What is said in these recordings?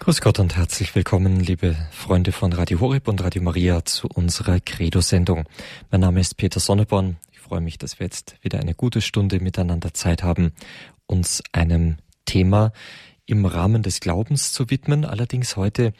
Grüß Gott und herzlich willkommen, liebe Freunde von Radio Horeb und Radio Maria, zu unserer Credo-Sendung. Mein Name ist Peter Sonneborn. Ich freue mich, dass wir jetzt wieder eine gute Stunde miteinander Zeit haben, uns einem Thema im Rahmen des Glaubens zu widmen, allerdings heute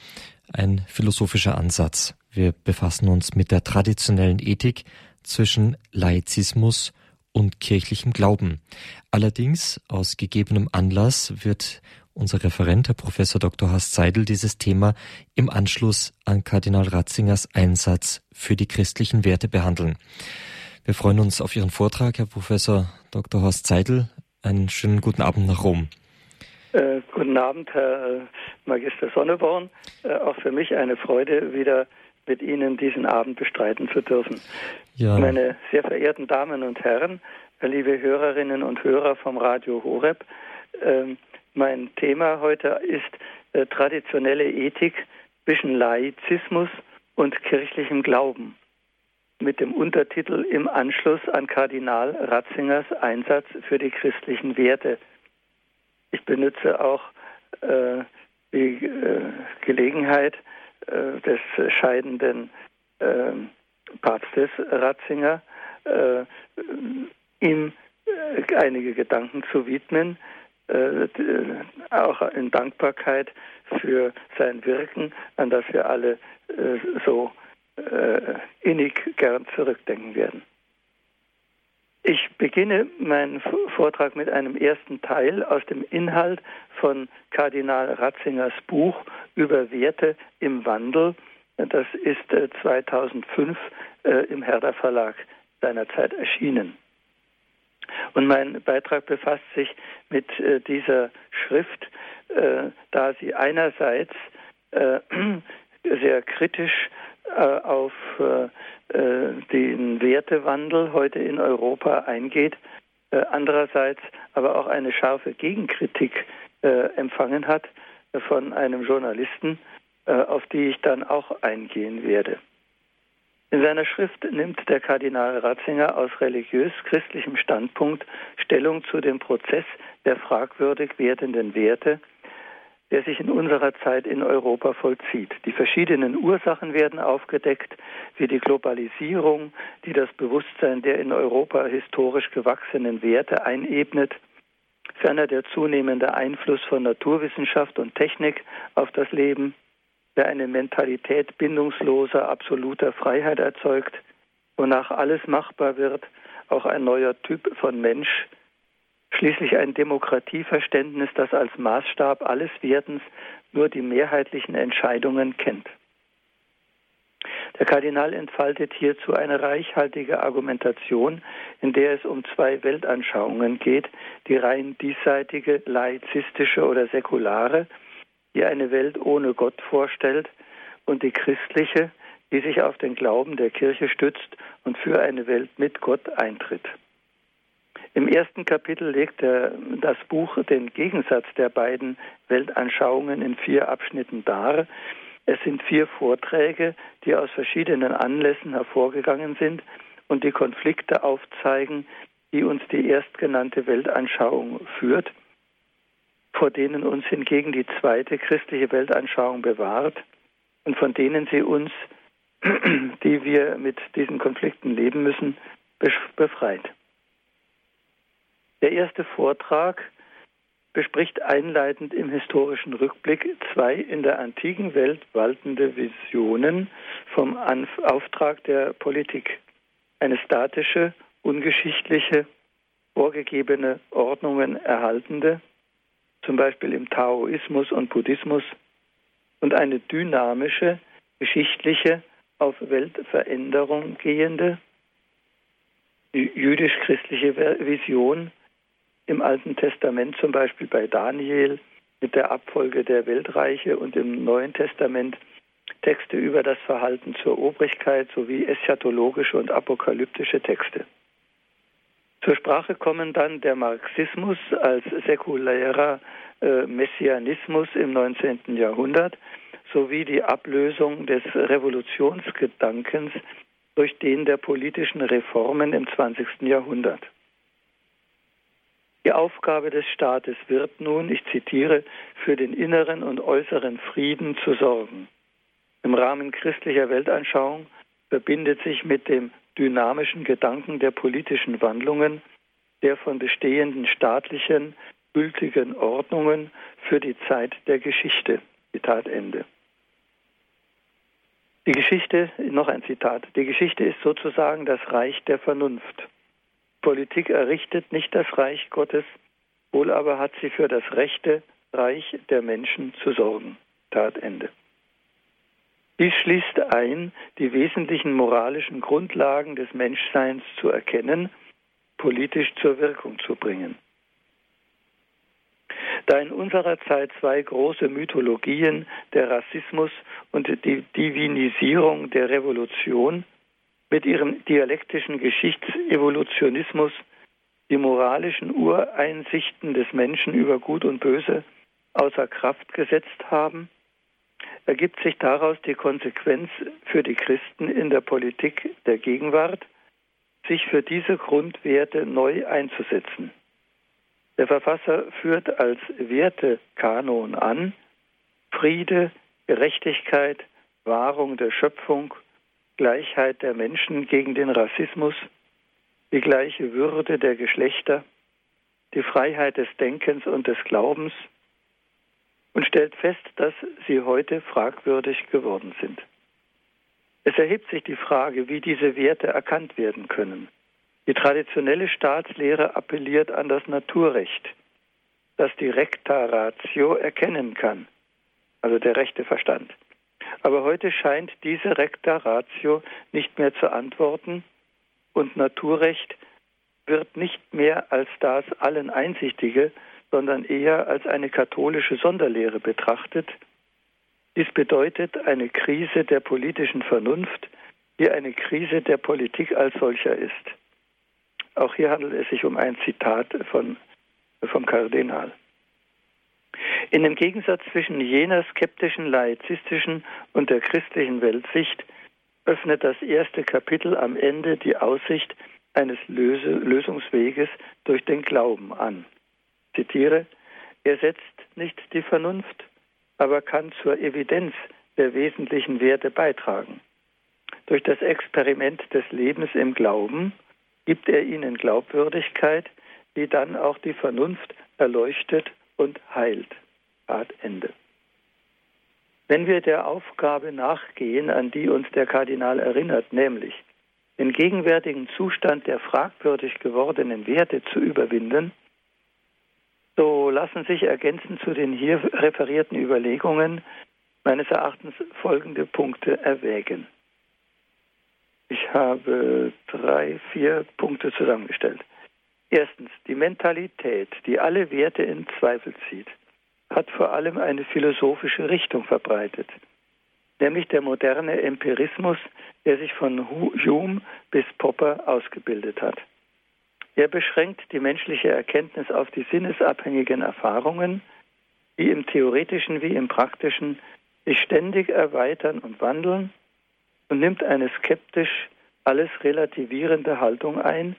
ein philosophischer Ansatz. Wir befassen uns mit der traditionellen Ethik zwischen Laizismus und kirchlichem Glauben. Allerdings aus gegebenem Anlass wird unser Referent, Herr Professor Dr. Horst Seidel, dieses Thema im Anschluss an Kardinal Ratzingers Einsatz für die christlichen Werte behandeln. Wir freuen uns auf Ihren Vortrag, Herr Professor Dr. Horst Seidel. Einen schönen guten Abend nach Rom. Äh, guten Abend, Herr äh, Magister Sonneborn. Äh, auch für mich eine Freude, wieder mit Ihnen diesen Abend bestreiten zu dürfen. Ja. Meine sehr verehrten Damen und Herren, liebe Hörerinnen und Hörer vom Radio Horeb, ähm, mein Thema heute ist äh, traditionelle Ethik zwischen Laizismus und kirchlichem Glauben mit dem Untertitel im Anschluss an Kardinal Ratzingers Einsatz für die christlichen Werte. Ich benutze auch äh, die äh, Gelegenheit äh, des scheidenden äh, Papstes Ratzinger, äh, ihm einige Gedanken zu widmen, äh, auch in Dankbarkeit für sein Wirken, an das wir alle äh, so äh, innig gern zurückdenken werden. Ich beginne meinen Vortrag mit einem ersten Teil aus dem Inhalt von Kardinal Ratzingers Buch über Werte im Wandel. Das ist 2005 im Herder Verlag seinerzeit erschienen. Und mein Beitrag befasst sich mit äh, dieser Schrift, äh, da sie einerseits äh, sehr kritisch äh, auf äh, äh, den Wertewandel heute in Europa eingeht, andererseits aber auch eine scharfe Gegenkritik empfangen hat von einem Journalisten, auf die ich dann auch eingehen werde. In seiner Schrift nimmt der Kardinal Ratzinger aus religiös-christlichem Standpunkt Stellung zu dem Prozess der fragwürdig werdenden Werte, der sich in unserer Zeit in Europa vollzieht. Die verschiedenen Ursachen werden aufgedeckt, wie die Globalisierung, die das Bewusstsein der in Europa historisch gewachsenen Werte einebnet, ferner der zunehmende Einfluss von Naturwissenschaft und Technik auf das Leben, der eine Mentalität bindungsloser, absoluter Freiheit erzeugt, wonach alles machbar wird, auch ein neuer Typ von Mensch, schließlich ein Demokratieverständnis, das als Maßstab alles Werdens nur die mehrheitlichen Entscheidungen kennt. Der Kardinal entfaltet hierzu eine reichhaltige Argumentation, in der es um zwei Weltanschauungen geht, die rein diesseitige, laizistische oder säkulare, die eine Welt ohne Gott vorstellt, und die christliche, die sich auf den Glauben der Kirche stützt und für eine Welt mit Gott eintritt. Im ersten Kapitel legt er das Buch den Gegensatz der beiden Weltanschauungen in vier Abschnitten dar. Es sind vier Vorträge, die aus verschiedenen Anlässen hervorgegangen sind und die Konflikte aufzeigen, die uns die erstgenannte Weltanschauung führt vor denen uns hingegen die zweite christliche Weltanschauung bewahrt und von denen sie uns, die wir mit diesen Konflikten leben müssen, befreit. Der erste Vortrag bespricht einleitend im historischen Rückblick zwei in der antiken Welt waltende Visionen vom Auftrag der Politik. Eine statische, ungeschichtliche, vorgegebene Ordnungen erhaltende zum Beispiel im Taoismus und Buddhismus, und eine dynamische, geschichtliche, auf Weltveränderung gehende, jüdisch-christliche Vision im Alten Testament, zum Beispiel bei Daniel, mit der Abfolge der Weltreiche und im Neuen Testament Texte über das Verhalten zur Obrigkeit sowie eschatologische und apokalyptische Texte. Zur Sprache kommen dann der Marxismus als säkulärer äh, Messianismus im 19. Jahrhundert sowie die Ablösung des Revolutionsgedankens durch den der politischen Reformen im 20. Jahrhundert. Die Aufgabe des Staates wird nun, ich zitiere, für den inneren und äußeren Frieden zu sorgen. Im Rahmen christlicher Weltanschauung verbindet sich mit dem dynamischen Gedanken der politischen Wandlungen der von bestehenden staatlichen gültigen Ordnungen für die Zeit der Geschichte. Zitat Ende. Die Geschichte, noch ein Zitat, die Geschichte ist sozusagen das Reich der Vernunft. Politik errichtet nicht das Reich Gottes, wohl aber hat sie für das rechte Reich der Menschen zu sorgen. Tat Ende. Dies schließt ein, die wesentlichen moralischen Grundlagen des Menschseins zu erkennen, politisch zur Wirkung zu bringen. Da in unserer Zeit zwei große Mythologien, der Rassismus und die Divinisierung der Revolution, mit ihrem dialektischen Geschichtsevolutionismus die moralischen Ureinsichten des Menschen über Gut und Böse außer Kraft gesetzt haben, ergibt sich daraus die Konsequenz für die Christen in der Politik der Gegenwart, sich für diese Grundwerte neu einzusetzen. Der Verfasser führt als Wertekanon an Friede, Gerechtigkeit, Wahrung der Schöpfung, Gleichheit der Menschen gegen den Rassismus, die gleiche Würde der Geschlechter, die Freiheit des Denkens und des Glaubens, und stellt fest, dass sie heute fragwürdig geworden sind. Es erhebt sich die Frage, wie diese Werte erkannt werden können. Die traditionelle Staatslehre appelliert an das Naturrecht, das die Recta Ratio erkennen kann, also der rechte Verstand. Aber heute scheint diese Recta Ratio nicht mehr zu antworten und Naturrecht wird nicht mehr als das allen Einsichtige sondern eher als eine katholische Sonderlehre betrachtet. Dies bedeutet eine Krise der politischen Vernunft, die eine Krise der Politik als solcher ist. Auch hier handelt es sich um ein Zitat von, vom Kardinal. In dem Gegensatz zwischen jener skeptischen laizistischen und der christlichen Weltsicht öffnet das erste Kapitel am Ende die Aussicht eines Löse Lösungsweges durch den Glauben an zitiere, er setzt nicht die Vernunft, aber kann zur Evidenz der wesentlichen Werte beitragen. Durch das Experiment des Lebens im Glauben gibt er ihnen Glaubwürdigkeit, die dann auch die Vernunft erleuchtet und heilt. Art Ende. Wenn wir der Aufgabe nachgehen, an die uns der Kardinal erinnert, nämlich den gegenwärtigen Zustand der fragwürdig gewordenen Werte zu überwinden, so lassen sich ergänzend zu den hier referierten Überlegungen meines Erachtens folgende Punkte erwägen. Ich habe drei, vier Punkte zusammengestellt. Erstens, die Mentalität, die alle Werte in Zweifel zieht, hat vor allem eine philosophische Richtung verbreitet, nämlich der moderne Empirismus, der sich von Hume bis Popper ausgebildet hat. Er beschränkt die menschliche Erkenntnis auf die sinnesabhängigen Erfahrungen, die im theoretischen wie im praktischen sich ständig erweitern und wandeln und nimmt eine skeptisch alles relativierende Haltung ein,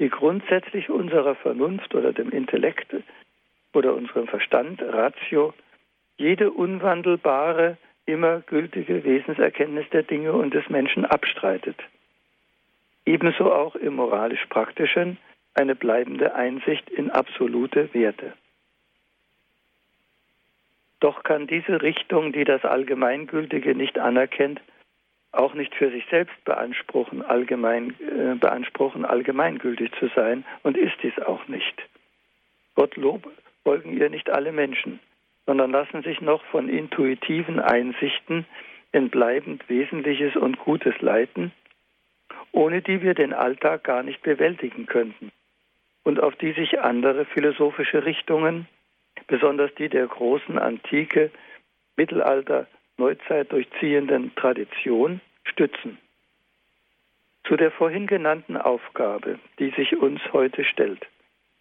die grundsätzlich unserer Vernunft oder dem Intellekt oder unserem Verstand, Ratio, jede unwandelbare, immer gültige Wesenserkenntnis der Dinge und des Menschen abstreitet ebenso auch im moralisch-praktischen eine bleibende Einsicht in absolute Werte. Doch kann diese Richtung, die das Allgemeingültige nicht anerkennt, auch nicht für sich selbst beanspruchen, allgemein, äh, beanspruchen, allgemeingültig zu sein und ist dies auch nicht. Gottlob folgen ihr nicht alle Menschen, sondern lassen sich noch von intuitiven Einsichten in bleibend Wesentliches und Gutes leiten ohne die wir den Alltag gar nicht bewältigen könnten und auf die sich andere philosophische Richtungen, besonders die der großen Antike, Mittelalter, Neuzeit durchziehenden Tradition, stützen. Zu der vorhin genannten Aufgabe, die sich uns heute stellt,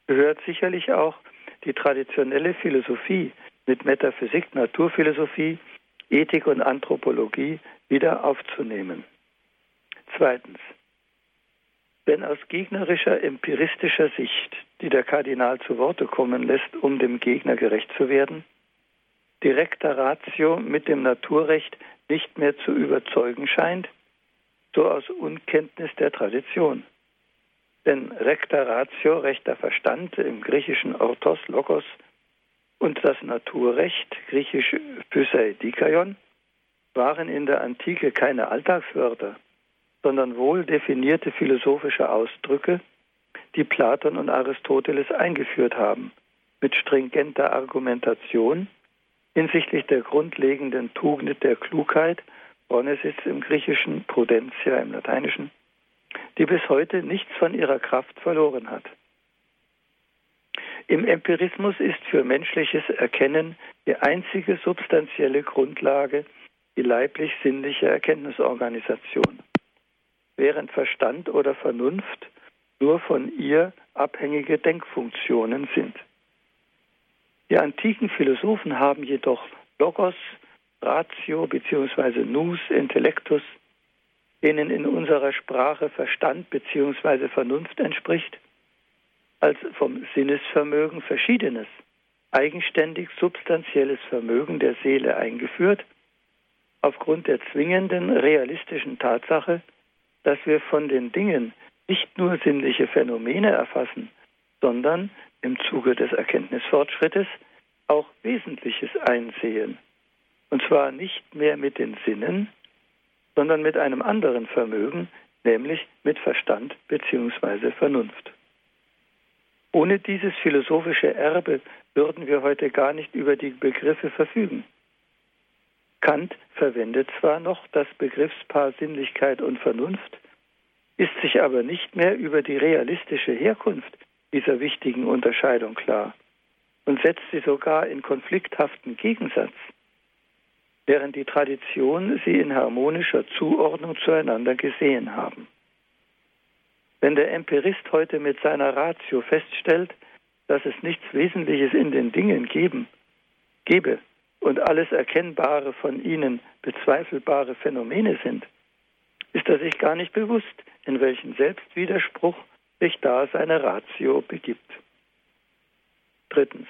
gehört sicherlich auch die traditionelle Philosophie mit Metaphysik, Naturphilosophie, Ethik und Anthropologie wieder aufzunehmen. Zweitens, wenn aus gegnerischer empiristischer Sicht die der Kardinal zu Worte kommen lässt, um dem Gegner gerecht zu werden, direkter Ratio mit dem Naturrecht nicht mehr zu überzeugen scheint, so aus Unkenntnis der Tradition. Denn recta ratio, rechter Verstand im griechischen Orthos, Logos, und das Naturrecht, griechisch Physaidikaion, waren in der Antike keine Alltagswörter, sondern wohl definierte philosophische Ausdrücke, die Platon und Aristoteles eingeführt haben, mit stringenter Argumentation hinsichtlich der grundlegenden Tugend der Klugheit, Phronesis im Griechischen, Prudentia im Lateinischen, die bis heute nichts von ihrer Kraft verloren hat. Im Empirismus ist für menschliches Erkennen die einzige substanzielle Grundlage die leiblich-sinnliche Erkenntnisorganisation, während Verstand oder Vernunft nur von ihr abhängige Denkfunktionen sind. Die antiken Philosophen haben jedoch Logos, Ratio bzw. Nus, Intellectus, denen in unserer Sprache Verstand bzw. Vernunft entspricht, als vom Sinnesvermögen Verschiedenes, eigenständig substanzielles Vermögen der Seele eingeführt, aufgrund der zwingenden realistischen Tatsache, dass wir von den Dingen nicht nur sinnliche Phänomene erfassen, sondern im Zuge des Erkenntnisfortschrittes auch Wesentliches einsehen. Und zwar nicht mehr mit den Sinnen, sondern mit einem anderen Vermögen, nämlich mit Verstand bzw. Vernunft. Ohne dieses philosophische Erbe würden wir heute gar nicht über die Begriffe verfügen. Kant verwendet zwar noch das Begriffspaar Sinnlichkeit und Vernunft, ist sich aber nicht mehr über die realistische Herkunft dieser wichtigen Unterscheidung klar und setzt sie sogar in konflikthaften Gegensatz, während die Tradition sie in harmonischer Zuordnung zueinander gesehen haben. Wenn der Empirist heute mit seiner Ratio feststellt, dass es nichts Wesentliches in den Dingen geben, gebe und alles Erkennbare von ihnen bezweifelbare Phänomene sind, ist er sich gar nicht bewusst, in welchen Selbstwiderspruch sich da seine Ratio begibt. Drittens.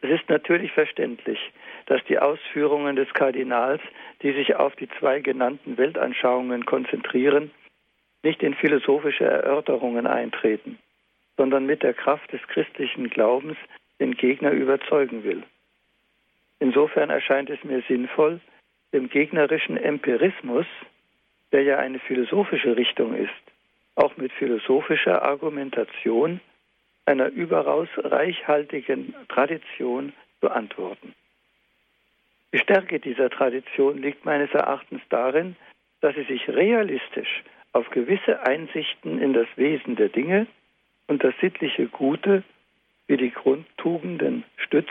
Es ist natürlich verständlich, dass die Ausführungen des Kardinals, die sich auf die zwei genannten Weltanschauungen konzentrieren, nicht in philosophische Erörterungen eintreten, sondern mit der Kraft des christlichen Glaubens den Gegner überzeugen will. Insofern erscheint es mir sinnvoll, dem gegnerischen Empirismus, der ja eine philosophische Richtung ist, auch mit philosophischer Argumentation einer überaus reichhaltigen Tradition zu antworten. Die Stärke dieser Tradition liegt meines Erachtens darin, dass sie sich realistisch auf gewisse Einsichten in das Wesen der Dinge und das sittliche Gute wie die Grundtugenden stützt,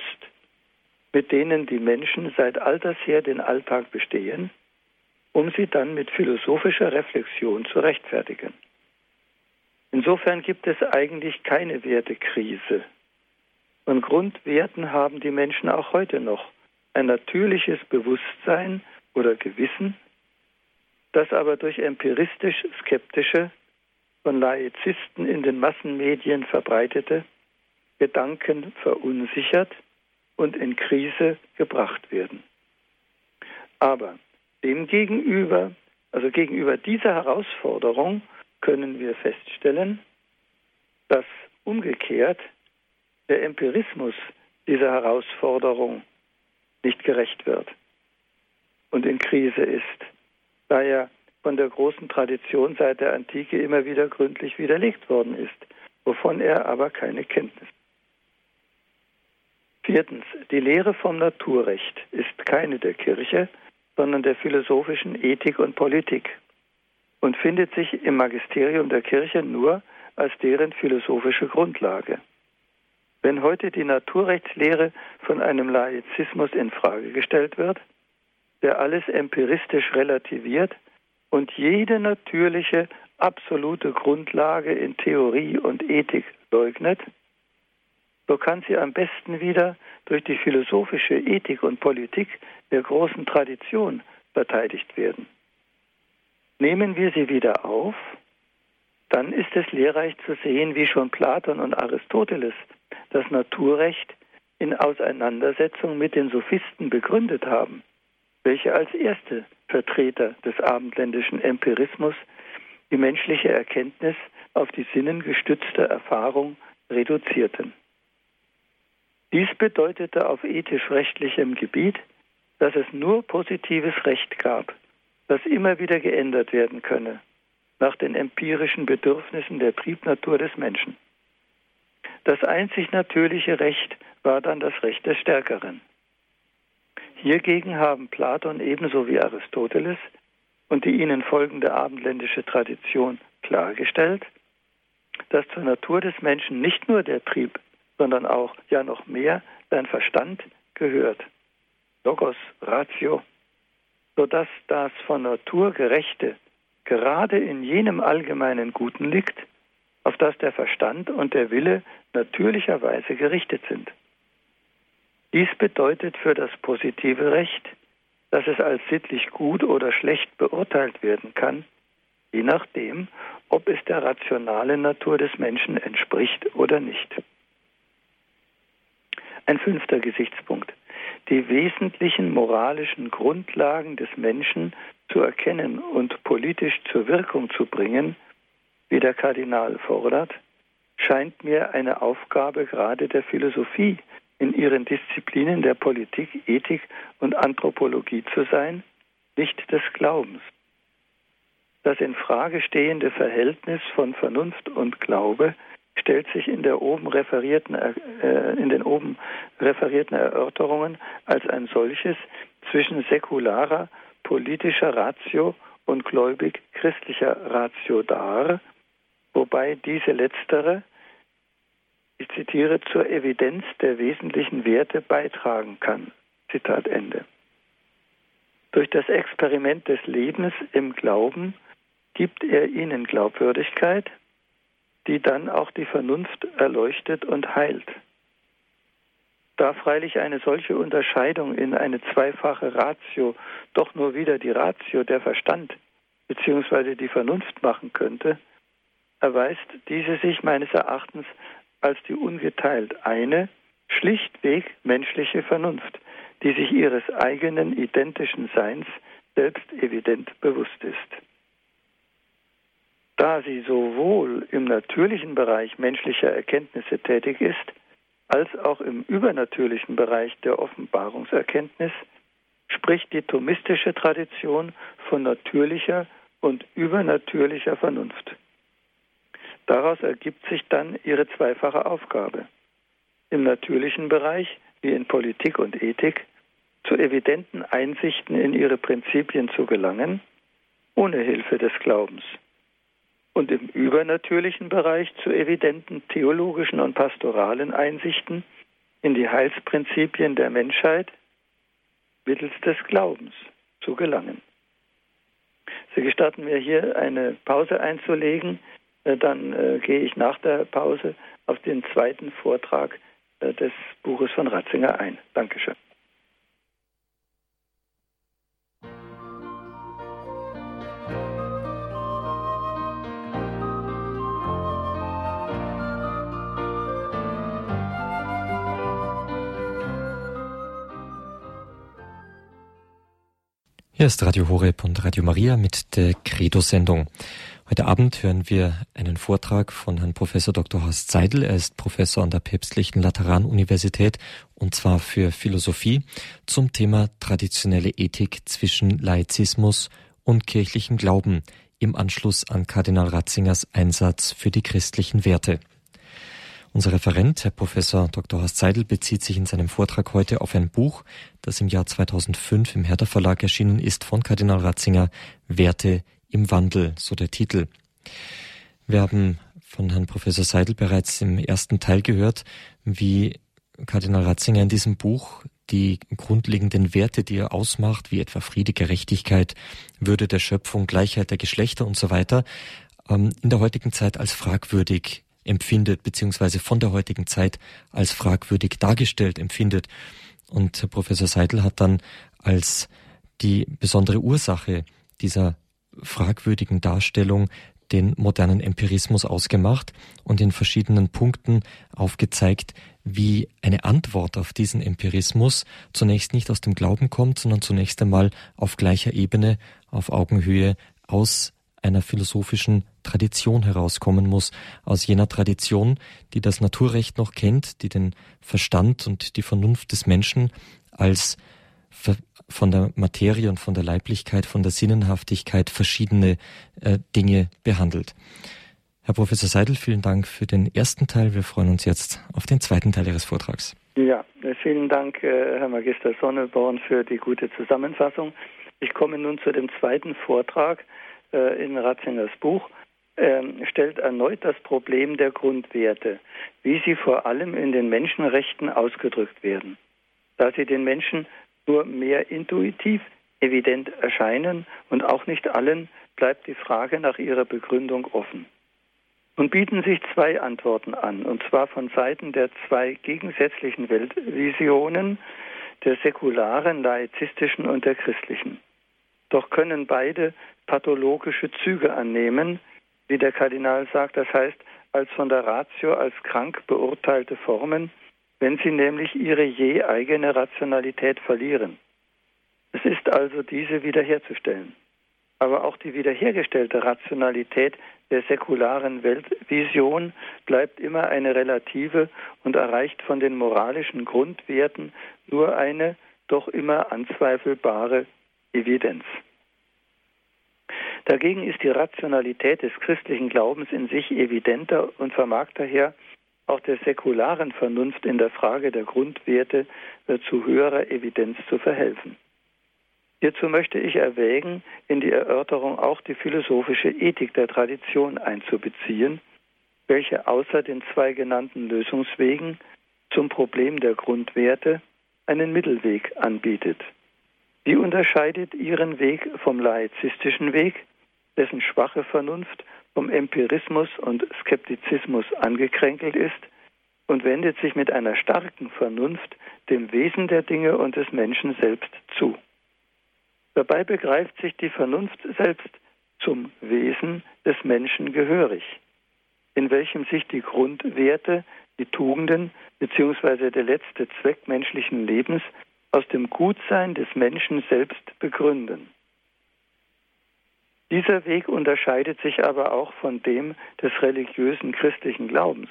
mit denen die Menschen seit alters her den Alltag bestehen, um sie dann mit philosophischer Reflexion zu rechtfertigen. Insofern gibt es eigentlich keine Wertekrise. Von Grundwerten haben die Menschen auch heute noch ein natürliches Bewusstsein oder Gewissen, das aber durch empiristisch skeptische, von Laizisten in den Massenmedien verbreitete Gedanken verunsichert und in Krise gebracht werden. Aber demgegenüber, also gegenüber dieser Herausforderung, können wir feststellen, dass umgekehrt der Empirismus dieser Herausforderung nicht gerecht wird und in Krise ist da er von der großen Tradition seit der Antike immer wieder gründlich widerlegt worden ist, wovon er aber keine Kenntnis. Viertens, die Lehre vom Naturrecht ist keine der Kirche, sondern der philosophischen Ethik und Politik und findet sich im Magisterium der Kirche nur als deren philosophische Grundlage. Wenn heute die Naturrechtslehre von einem Laizismus in Frage gestellt wird, der alles empiristisch relativiert und jede natürliche absolute Grundlage in Theorie und Ethik leugnet, so kann sie am besten wieder durch die philosophische Ethik und Politik der großen Tradition verteidigt werden. Nehmen wir sie wieder auf, dann ist es lehrreich zu sehen, wie schon Platon und Aristoteles das Naturrecht in Auseinandersetzung mit den Sophisten begründet haben, welche als erste Vertreter des abendländischen Empirismus die menschliche Erkenntnis auf die sinnengestützte Erfahrung reduzierten. Dies bedeutete auf ethisch-rechtlichem Gebiet, dass es nur positives Recht gab, das immer wieder geändert werden könne, nach den empirischen Bedürfnissen der Triebnatur des Menschen. Das einzig natürliche Recht war dann das Recht des Stärkeren. Hiergegen haben Platon ebenso wie Aristoteles und die ihnen folgende abendländische Tradition klargestellt, dass zur Natur des Menschen nicht nur der Trieb, sondern auch, ja noch mehr, sein Verstand gehört. Logos, Ratio, sodass das von Natur Gerechte gerade in jenem allgemeinen Guten liegt, auf das der Verstand und der Wille natürlicherweise gerichtet sind. Dies bedeutet für das positive Recht, dass es als sittlich gut oder schlecht beurteilt werden kann, je nachdem, ob es der rationalen Natur des Menschen entspricht oder nicht. Ein fünfter Gesichtspunkt. Die wesentlichen moralischen Grundlagen des Menschen zu erkennen und politisch zur Wirkung zu bringen, wie der Kardinal fordert, scheint mir eine Aufgabe gerade der Philosophie in ihren Disziplinen der Politik, Ethik und Anthropologie zu sein, nicht des Glaubens. Das in Frage stehende Verhältnis von Vernunft und Glaube stellt sich in, der oben referierten, äh, in den oben referierten Erörterungen als ein solches zwischen säkularer politischer Ratio und gläubig christlicher Ratio dar, wobei diese letztere, ich zitiere, zur Evidenz der wesentlichen Werte beitragen kann. Zitat Ende. Durch das Experiment des Lebens im Glauben gibt er ihnen Glaubwürdigkeit, die dann auch die Vernunft erleuchtet und heilt. Da freilich eine solche Unterscheidung in eine zweifache Ratio doch nur wieder die Ratio der Verstand bzw. die Vernunft machen könnte, erweist diese sich meines Erachtens als die ungeteilt eine, schlichtweg menschliche Vernunft, die sich ihres eigenen identischen Seins selbst evident bewusst ist. Da sie sowohl im natürlichen Bereich menschlicher Erkenntnisse tätig ist, als auch im übernatürlichen Bereich der Offenbarungserkenntnis, spricht die thomistische Tradition von natürlicher und übernatürlicher Vernunft. Daraus ergibt sich dann ihre zweifache Aufgabe. Im natürlichen Bereich, wie in Politik und Ethik, zu evidenten Einsichten in ihre Prinzipien zu gelangen, ohne Hilfe des Glaubens und im übernatürlichen Bereich zu evidenten theologischen und pastoralen Einsichten in die Heilsprinzipien der Menschheit mittels des Glaubens zu gelangen. Sie gestatten mir hier eine Pause einzulegen, äh, dann äh, gehe ich nach der Pause auf den zweiten Vortrag äh, des Buches von Ratzinger ein. Dankeschön. Hier ist Radio Horeb und Radio Maria mit der Credo-Sendung. Heute Abend hören wir einen Vortrag von Herrn Professor Dr. Horst Seidel. Er ist Professor an der Päpstlichen Lateranuniversität und zwar für Philosophie zum Thema traditionelle Ethik zwischen Laizismus und kirchlichem Glauben im Anschluss an Kardinal Ratzingers Einsatz für die christlichen Werte. Unser Referent, Herr Professor Dr. Horst Seidel, bezieht sich in seinem Vortrag heute auf ein Buch, das im Jahr 2005 im Hertha Verlag erschienen ist von Kardinal Ratzinger, Werte im Wandel, so der Titel. Wir haben von Herrn Professor Seidel bereits im ersten Teil gehört, wie Kardinal Ratzinger in diesem Buch die grundlegenden Werte, die er ausmacht, wie etwa Friede, Gerechtigkeit, Würde der Schöpfung, Gleichheit der Geschlechter und so weiter, ähm, in der heutigen Zeit als fragwürdig empfindet, beziehungsweise von der heutigen Zeit als fragwürdig dargestellt empfindet. Und Professor Seidel hat dann als die besondere Ursache dieser fragwürdigen Darstellung den modernen Empirismus ausgemacht und in verschiedenen Punkten aufgezeigt, wie eine Antwort auf diesen Empirismus zunächst nicht aus dem Glauben kommt, sondern zunächst einmal auf gleicher Ebene, auf Augenhöhe aus einer philosophischen Tradition herauskommen muss, aus jener Tradition, die das Naturrecht noch kennt, die den Verstand und die Vernunft des Menschen als von der Materie und von der Leiblichkeit, von der Sinnenhaftigkeit verschiedene äh, Dinge behandelt. Herr Professor Seidel, vielen Dank für den ersten Teil. Wir freuen uns jetzt auf den zweiten Teil Ihres Vortrags. Ja, vielen Dank, äh, Herr Magister Sonneborn, für die gute Zusammenfassung. Ich komme nun zu dem zweiten Vortrag äh, in Ratzingers Buch. Er stellt erneut das Problem der Grundwerte, wie sie vor allem in den Menschenrechten ausgedrückt werden. Da sie den Menschen nur mehr intuitiv evident erscheinen und auch nicht allen bleibt die Frage nach ihrer Begründung offen. Nun bieten sich zwei Antworten an, und zwar von Seiten der zwei gegensätzlichen Weltvisionen, der säkularen, laizistischen und der christlichen. Doch können beide pathologische Züge annehmen, wie der Kardinal sagt, das heißt als von der Ratio als krank beurteilte Formen, wenn sie nämlich ihre je eigene Rationalität verlieren. Es ist also diese wiederherzustellen. Aber auch die wiederhergestellte Rationalität der säkularen Weltvision bleibt immer eine relative und erreicht von den moralischen Grundwerten nur eine doch immer anzweifelbare Evidenz. Dagegen ist die Rationalität des christlichen Glaubens in sich evidenter und vermag daher auch der säkularen Vernunft in der Frage der Grundwerte äh, zu höherer Evidenz zu verhelfen. Hierzu möchte ich erwägen, in die Erörterung auch die philosophische Ethik der Tradition einzubeziehen, welche außer den zwei genannten Lösungswegen zum Problem der Grundwerte einen Mittelweg anbietet. Sie unterscheidet ihren Weg vom laizistischen Weg, dessen schwache Vernunft vom Empirismus und Skeptizismus angekränkelt ist und wendet sich mit einer starken Vernunft dem Wesen der Dinge und des Menschen selbst zu. Dabei begreift sich die Vernunft selbst zum Wesen des Menschen gehörig, in welchem sich die Grundwerte, die Tugenden bzw. der letzte Zweck menschlichen Lebens aus dem Gutsein des Menschen selbst begründen. Dieser Weg unterscheidet sich aber auch von dem des religiösen christlichen Glaubens,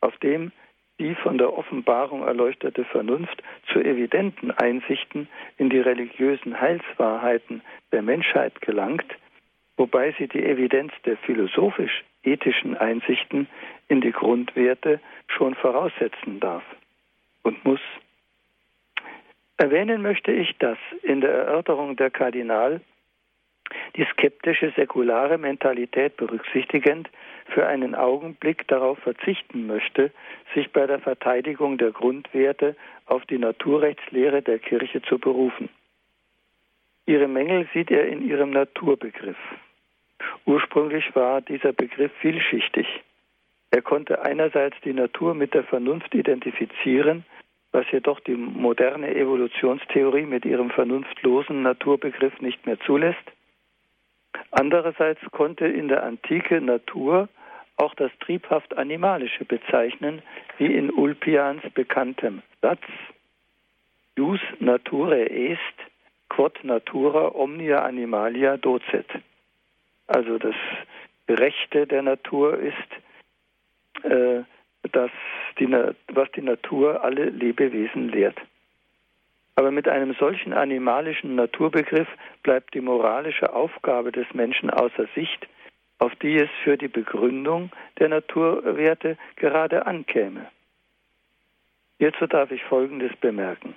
auf dem die von der Offenbarung erleuchtete Vernunft zu evidenten Einsichten in die religiösen Heilswahrheiten der Menschheit gelangt, wobei sie die Evidenz der philosophisch-ethischen Einsichten in die Grundwerte schon voraussetzen darf und muss. Erwähnen möchte ich, dass in der Erörterung der Kardinal die skeptische säkulare Mentalität berücksichtigend für einen Augenblick darauf verzichten möchte, sich bei der Verteidigung der Grundwerte auf die Naturrechtslehre der Kirche zu berufen. Ihre Mängel sieht er in ihrem Naturbegriff. Ursprünglich war dieser Begriff vielschichtig. Er konnte einerseits die Natur mit der Vernunft identifizieren, was jedoch die moderne Evolutionstheorie mit ihrem vernunftlosen Naturbegriff nicht mehr zulässt. Andererseits konnte in der Antike Natur auch das triebhaft Animalische bezeichnen, wie in Ulpians bekanntem Satz Jus naturae est, quod natura omnia animalia docet. Also das Rechte der Natur ist, äh, dass die, was die Natur alle Lebewesen lehrt. Aber mit einem solchen animalischen Naturbegriff bleibt die moralische Aufgabe des Menschen außer Sicht, auf die es für die Begründung der Naturwerte gerade ankäme. Hierzu darf ich Folgendes bemerken.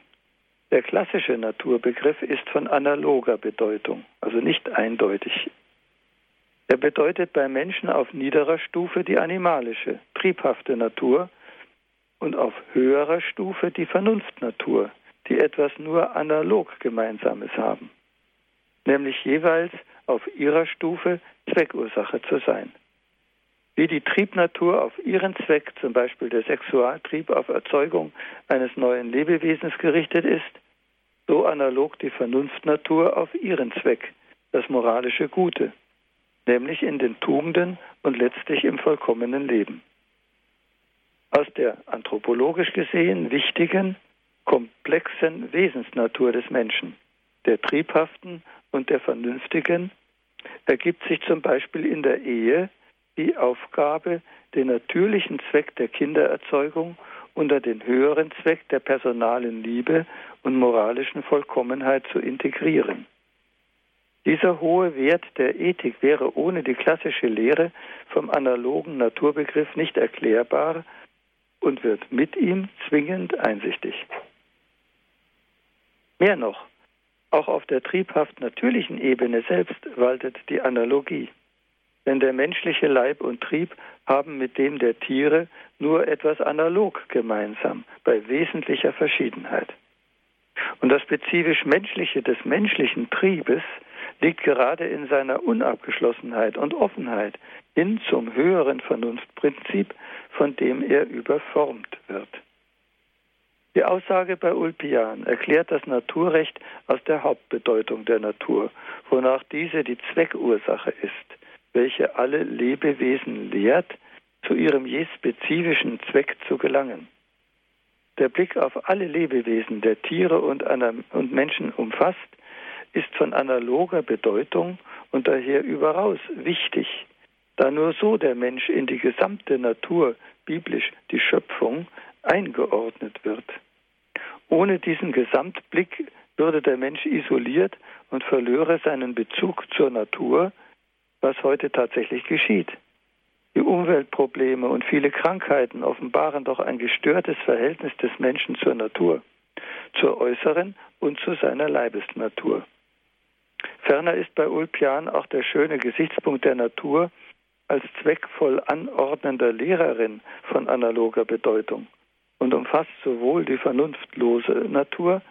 Der klassische Naturbegriff ist von analoger Bedeutung, also nicht eindeutig. Er bedeutet bei Menschen auf niederer Stufe die animalische, triebhafte Natur und auf höherer Stufe die Vernunftnatur, die etwas nur analog Gemeinsames haben, nämlich jeweils auf ihrer Stufe Zweckursache zu sein. Wie die Triebnatur auf ihren Zweck, zum Beispiel der Sexualtrieb auf Erzeugung eines neuen Lebewesens gerichtet ist, so analog die Vernunftnatur auf ihren Zweck, das moralische Gute, nämlich in den Tugenden und letztlich im vollkommenen Leben. Aus der anthropologisch gesehen wichtigen, komplexen Wesensnatur des Menschen, der triebhaften und der vernünftigen, ergibt sich zum Beispiel in der Ehe die Aufgabe, den natürlichen Zweck der Kindererzeugung unter den höheren Zweck der personalen Liebe und moralischen Vollkommenheit zu integrieren. Dieser hohe Wert der Ethik wäre ohne die klassische Lehre vom analogen Naturbegriff nicht erklärbar und wird mit ihm zwingend einsichtig. Mehr noch, auch auf der triebhaft natürlichen Ebene selbst waltet die Analogie. Denn der menschliche Leib und Trieb haben mit dem der Tiere nur etwas analog gemeinsam, bei wesentlicher Verschiedenheit. Und das spezifisch Menschliche des menschlichen Triebes liegt gerade in seiner Unabgeschlossenheit und Offenheit hin zum höheren Vernunftprinzip, von dem er überformt wird. Die Aussage bei Ulpian erklärt das Naturrecht aus der Hauptbedeutung der Natur, wonach diese die Zweckursache ist, welche alle Lebewesen lehrt, zu ihrem je spezifischen Zweck zu gelangen. Der Blick auf alle Lebewesen, der Tiere und, und Menschen umfasst, ist von analoger Bedeutung und daher überaus wichtig, da nur so der Mensch in die gesamte Natur, biblisch die Schöpfung, eingeordnet wird. Ohne diesen Gesamtblick würde der Mensch isoliert und verlöre seinen Bezug zur Natur, was heute tatsächlich geschieht. Die Umweltprobleme und viele Krankheiten offenbaren doch ein gestörtes Verhältnis des Menschen zur Natur, zur äußeren und zu seiner Leibesnatur. Ferner ist bei Ulpian auch der schöne Gesichtspunkt der Natur als zweckvoll anordnender Lehrerin von analoger Bedeutung und umfasst sowohl die vernunftlose Natur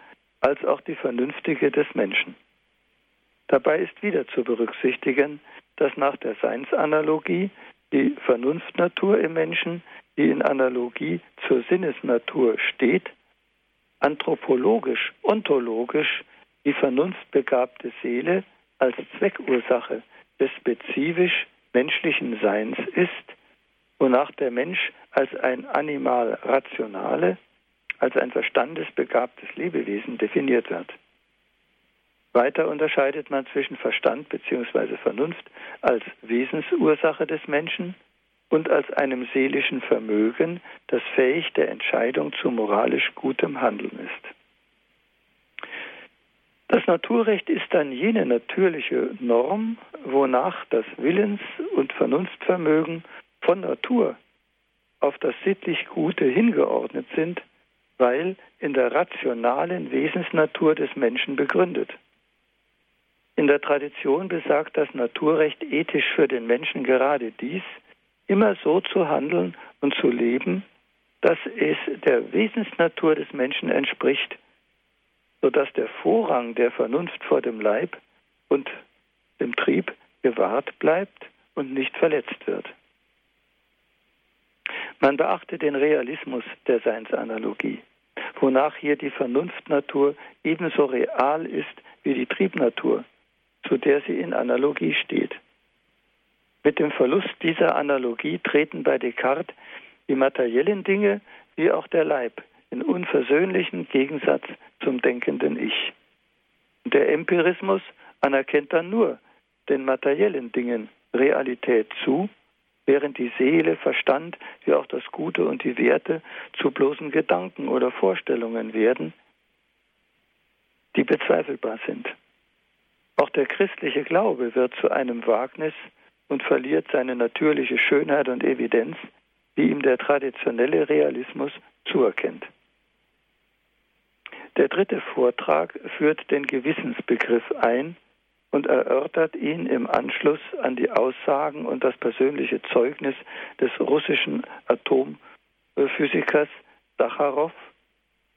als auch die vernünftige des Menschen. Dabei ist wieder zu berücksichtigen, dass nach der Seinsanalogie die Vernunftnatur im Menschen, die in Analogie zur Sinnesnatur steht, anthropologisch, ontologisch die vernunftbegabte Seele als Zweckursache des spezifisch menschlichen Seins ist, wonach der Mensch als ein animal rationale, als ein verstandesbegabtes Lebewesen definiert wird. Weiter unterscheidet man zwischen Verstand bzw. Vernunft als Wesensursache des Menschen und als einem seelischen Vermögen, das fähig der Entscheidung zu moralisch gutem Handeln ist. Das Naturrecht ist dann jene natürliche Norm, wonach das Willens- und Vernunftvermögen von Natur auf das sittlich Gute hingeordnet sind, weil in der rationalen Wesensnatur des Menschen begründet. In der Tradition besagt das Naturrecht ethisch für den Menschen gerade dies, immer so zu handeln und zu leben, dass es der Wesensnatur des Menschen entspricht, sodass der Vorrang der Vernunft vor dem Leib und dem Trieb gewahrt bleibt und nicht verletzt wird. Man beachte den Realismus der Seinsanalogie, wonach hier die Vernunftnatur ebenso real ist wie die Triebnatur zu der sie in Analogie steht. Mit dem Verlust dieser Analogie treten bei Descartes die materiellen Dinge wie auch der Leib in unversöhnlichen Gegensatz zum denkenden Ich. Der Empirismus anerkennt dann nur den materiellen Dingen Realität zu, während die Seele, Verstand wie auch das Gute und die Werte zu bloßen Gedanken oder Vorstellungen werden, die bezweifelbar sind. Auch der christliche Glaube wird zu einem Wagnis und verliert seine natürliche Schönheit und Evidenz, die ihm der traditionelle Realismus zuerkennt. Der dritte Vortrag führt den Gewissensbegriff ein und erörtert ihn im Anschluss an die Aussagen und das persönliche Zeugnis des russischen Atomphysikers Sacharow,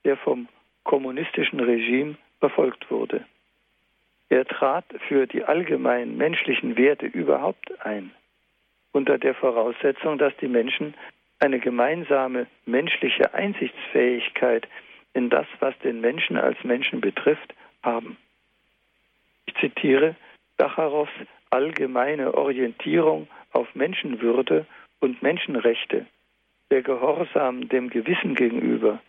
der vom kommunistischen Regime verfolgt wurde. Er trat für die allgemeinen menschlichen Werte überhaupt ein, unter der Voraussetzung, dass die Menschen eine gemeinsame menschliche Einsichtsfähigkeit in das, was den Menschen als Menschen betrifft, haben. Ich zitiere Dacharows allgemeine Orientierung auf Menschenwürde und Menschenrechte, der Gehorsam dem Gewissen gegenüber,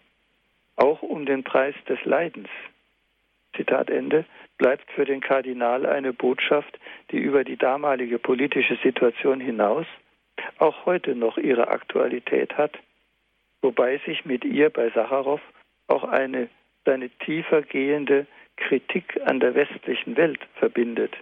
auch um den Preis des Leidens. Zitat Ende, bleibt für den Kardinal eine Botschaft, die über die damalige politische Situation hinaus auch heute noch ihre Aktualität hat, wobei sich mit ihr bei Sacharow auch eine seine tiefer gehende Kritik an der westlichen Welt verbindet.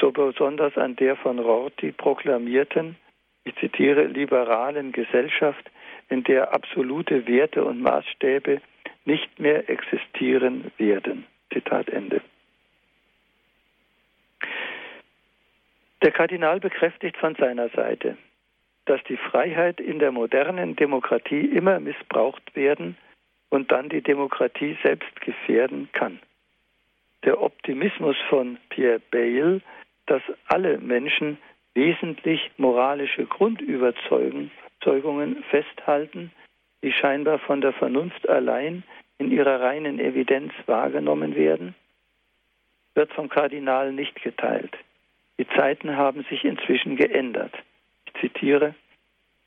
So besonders an der von Rorty proklamierten, ich zitiere, liberalen Gesellschaft, in der absolute Werte und Maßstäbe nicht mehr existieren werden. Zitat Ende. Der Kardinal bekräftigt von seiner Seite, dass die Freiheit in der modernen Demokratie immer missbraucht werden und dann die Demokratie selbst gefährden kann. Der Optimismus von Pierre Bayle, dass alle Menschen wesentlich moralische Grundüberzeugungen festhalten, die scheinbar von der Vernunft allein in ihrer reinen Evidenz wahrgenommen werden, wird vom Kardinal nicht geteilt. Die Zeiten haben sich inzwischen geändert. Ich zitiere,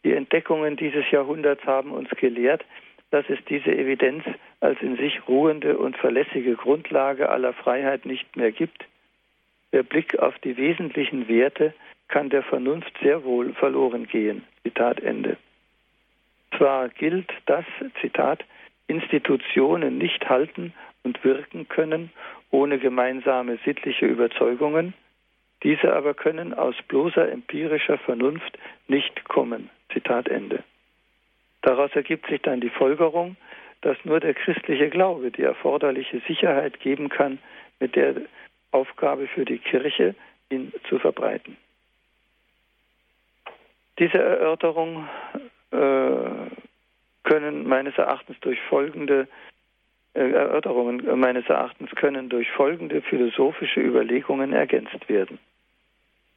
die Entdeckungen dieses Jahrhunderts haben uns gelehrt, dass es diese Evidenz als in sich ruhende und verlässliche Grundlage aller Freiheit nicht mehr gibt. Der Blick auf die wesentlichen Werte kann der Vernunft sehr wohl verloren gehen. Zitat Ende. Zwar gilt das, Zitat, Institutionen nicht halten und wirken können ohne gemeinsame sittliche Überzeugungen, diese aber können aus bloßer empirischer Vernunft nicht kommen. Zitat Ende. Daraus ergibt sich dann die Folgerung, dass nur der christliche Glaube die erforderliche Sicherheit geben kann, mit der Aufgabe für die Kirche, ihn zu verbreiten. Diese Erörterung äh, können meines Erachtens durch folgende äh, Erörterungen meines Erachtens können durch folgende philosophische Überlegungen ergänzt werden.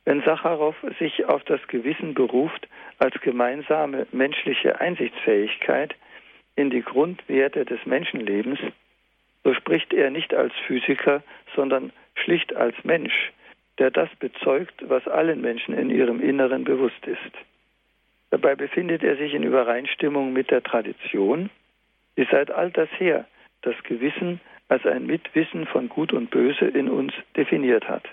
Wenn Sacharow sich auf das Gewissen beruft als gemeinsame menschliche Einsichtsfähigkeit in die Grundwerte des Menschenlebens, so spricht er nicht als Physiker, sondern schlicht als Mensch, der das bezeugt, was allen Menschen in ihrem Inneren bewusst ist. Dabei befindet er sich in Übereinstimmung mit der Tradition, die seit alters her das Gewissen als ein Mitwissen von Gut und Böse in uns definiert hat.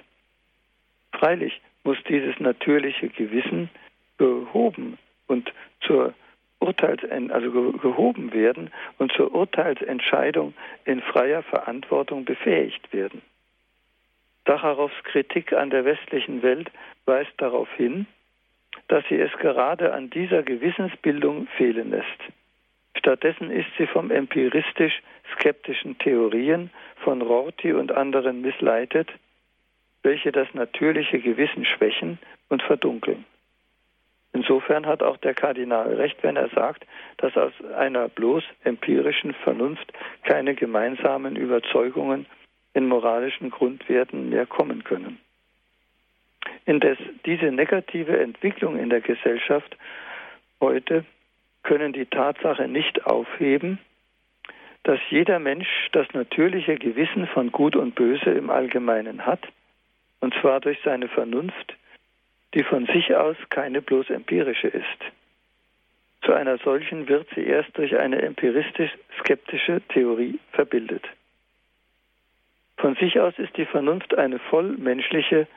Freilich muss dieses natürliche Gewissen gehoben und zur Urteils also gehoben werden und zur Urteilsentscheidung in freier Verantwortung befähigt werden. Sacharows Kritik an der westlichen Welt weist darauf hin, dass sie es gerade an dieser Gewissensbildung fehlen lässt. Stattdessen ist sie vom empiristisch-skeptischen Theorien von Rorty und anderen missleitet welche das natürliche Gewissen schwächen und verdunkeln. Insofern hat auch der Kardinal recht, wenn er sagt, dass aus einer bloß empirischen Vernunft keine gemeinsamen Überzeugungen in moralischen Grundwerten mehr kommen können. Indes diese negative Entwicklung in der Gesellschaft heute können die Tatsache nicht aufheben, dass jeder Mensch das natürliche Gewissen von Gut und Böse im Allgemeinen hat und zwar durch seine Vernunft, die von sich aus keine bloß empirische ist. Zu einer solchen wird sie erst durch eine empiristisch-skeptische Theorie verbildet. Von sich aus ist die Vernunft eine vollmenschliche,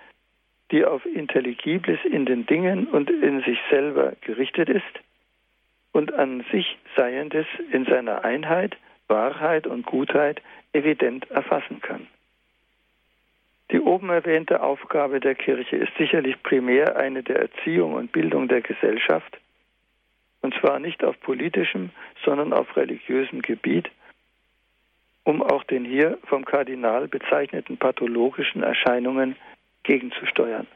die auf Intelligibles in den Dingen und in sich selber gerichtet ist und an sich Seiendes in seiner Einheit, Wahrheit und Gutheit evident erfassen kann. Die oben erwähnte Aufgabe der Kirche ist sicherlich primär eine der Erziehung und Bildung der Gesellschaft, und zwar nicht auf politischem, sondern auf religiösem Gebiet, um auch den hier vom Kardinal bezeichneten pathologischen Erscheinungen gegenzusteuern.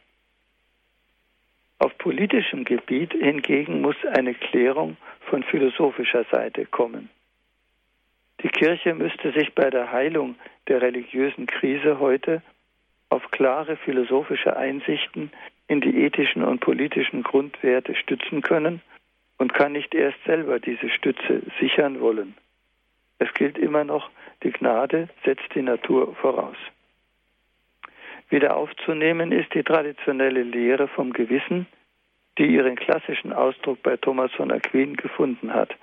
Auf politischem Gebiet hingegen muss eine Klärung von philosophischer Seite kommen. Die Kirche müsste sich bei der Heilung der religiösen Krise heute auf klare philosophische Einsichten in die ethischen und politischen Grundwerte stützen können und kann nicht erst selber diese Stütze sichern wollen. Es gilt immer noch, die Gnade setzt die Natur voraus. Wieder aufzunehmen ist die traditionelle Lehre vom Gewissen, die ihren klassischen Ausdruck bei Thomas von Aquin gefunden hat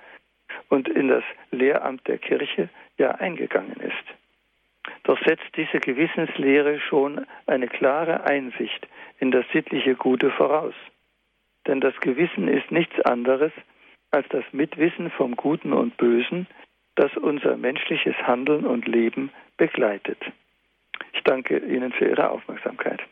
und in das Lehramt der Kirche ja eingegangen ist. Doch setzt diese Gewissenslehre schon eine klare Einsicht in das sittliche Gute voraus. Denn das Gewissen ist nichts anderes als das Mitwissen vom Guten und Bösen, das unser menschliches Handeln und Leben begleitet. Ich danke Ihnen für Ihre Aufmerksamkeit.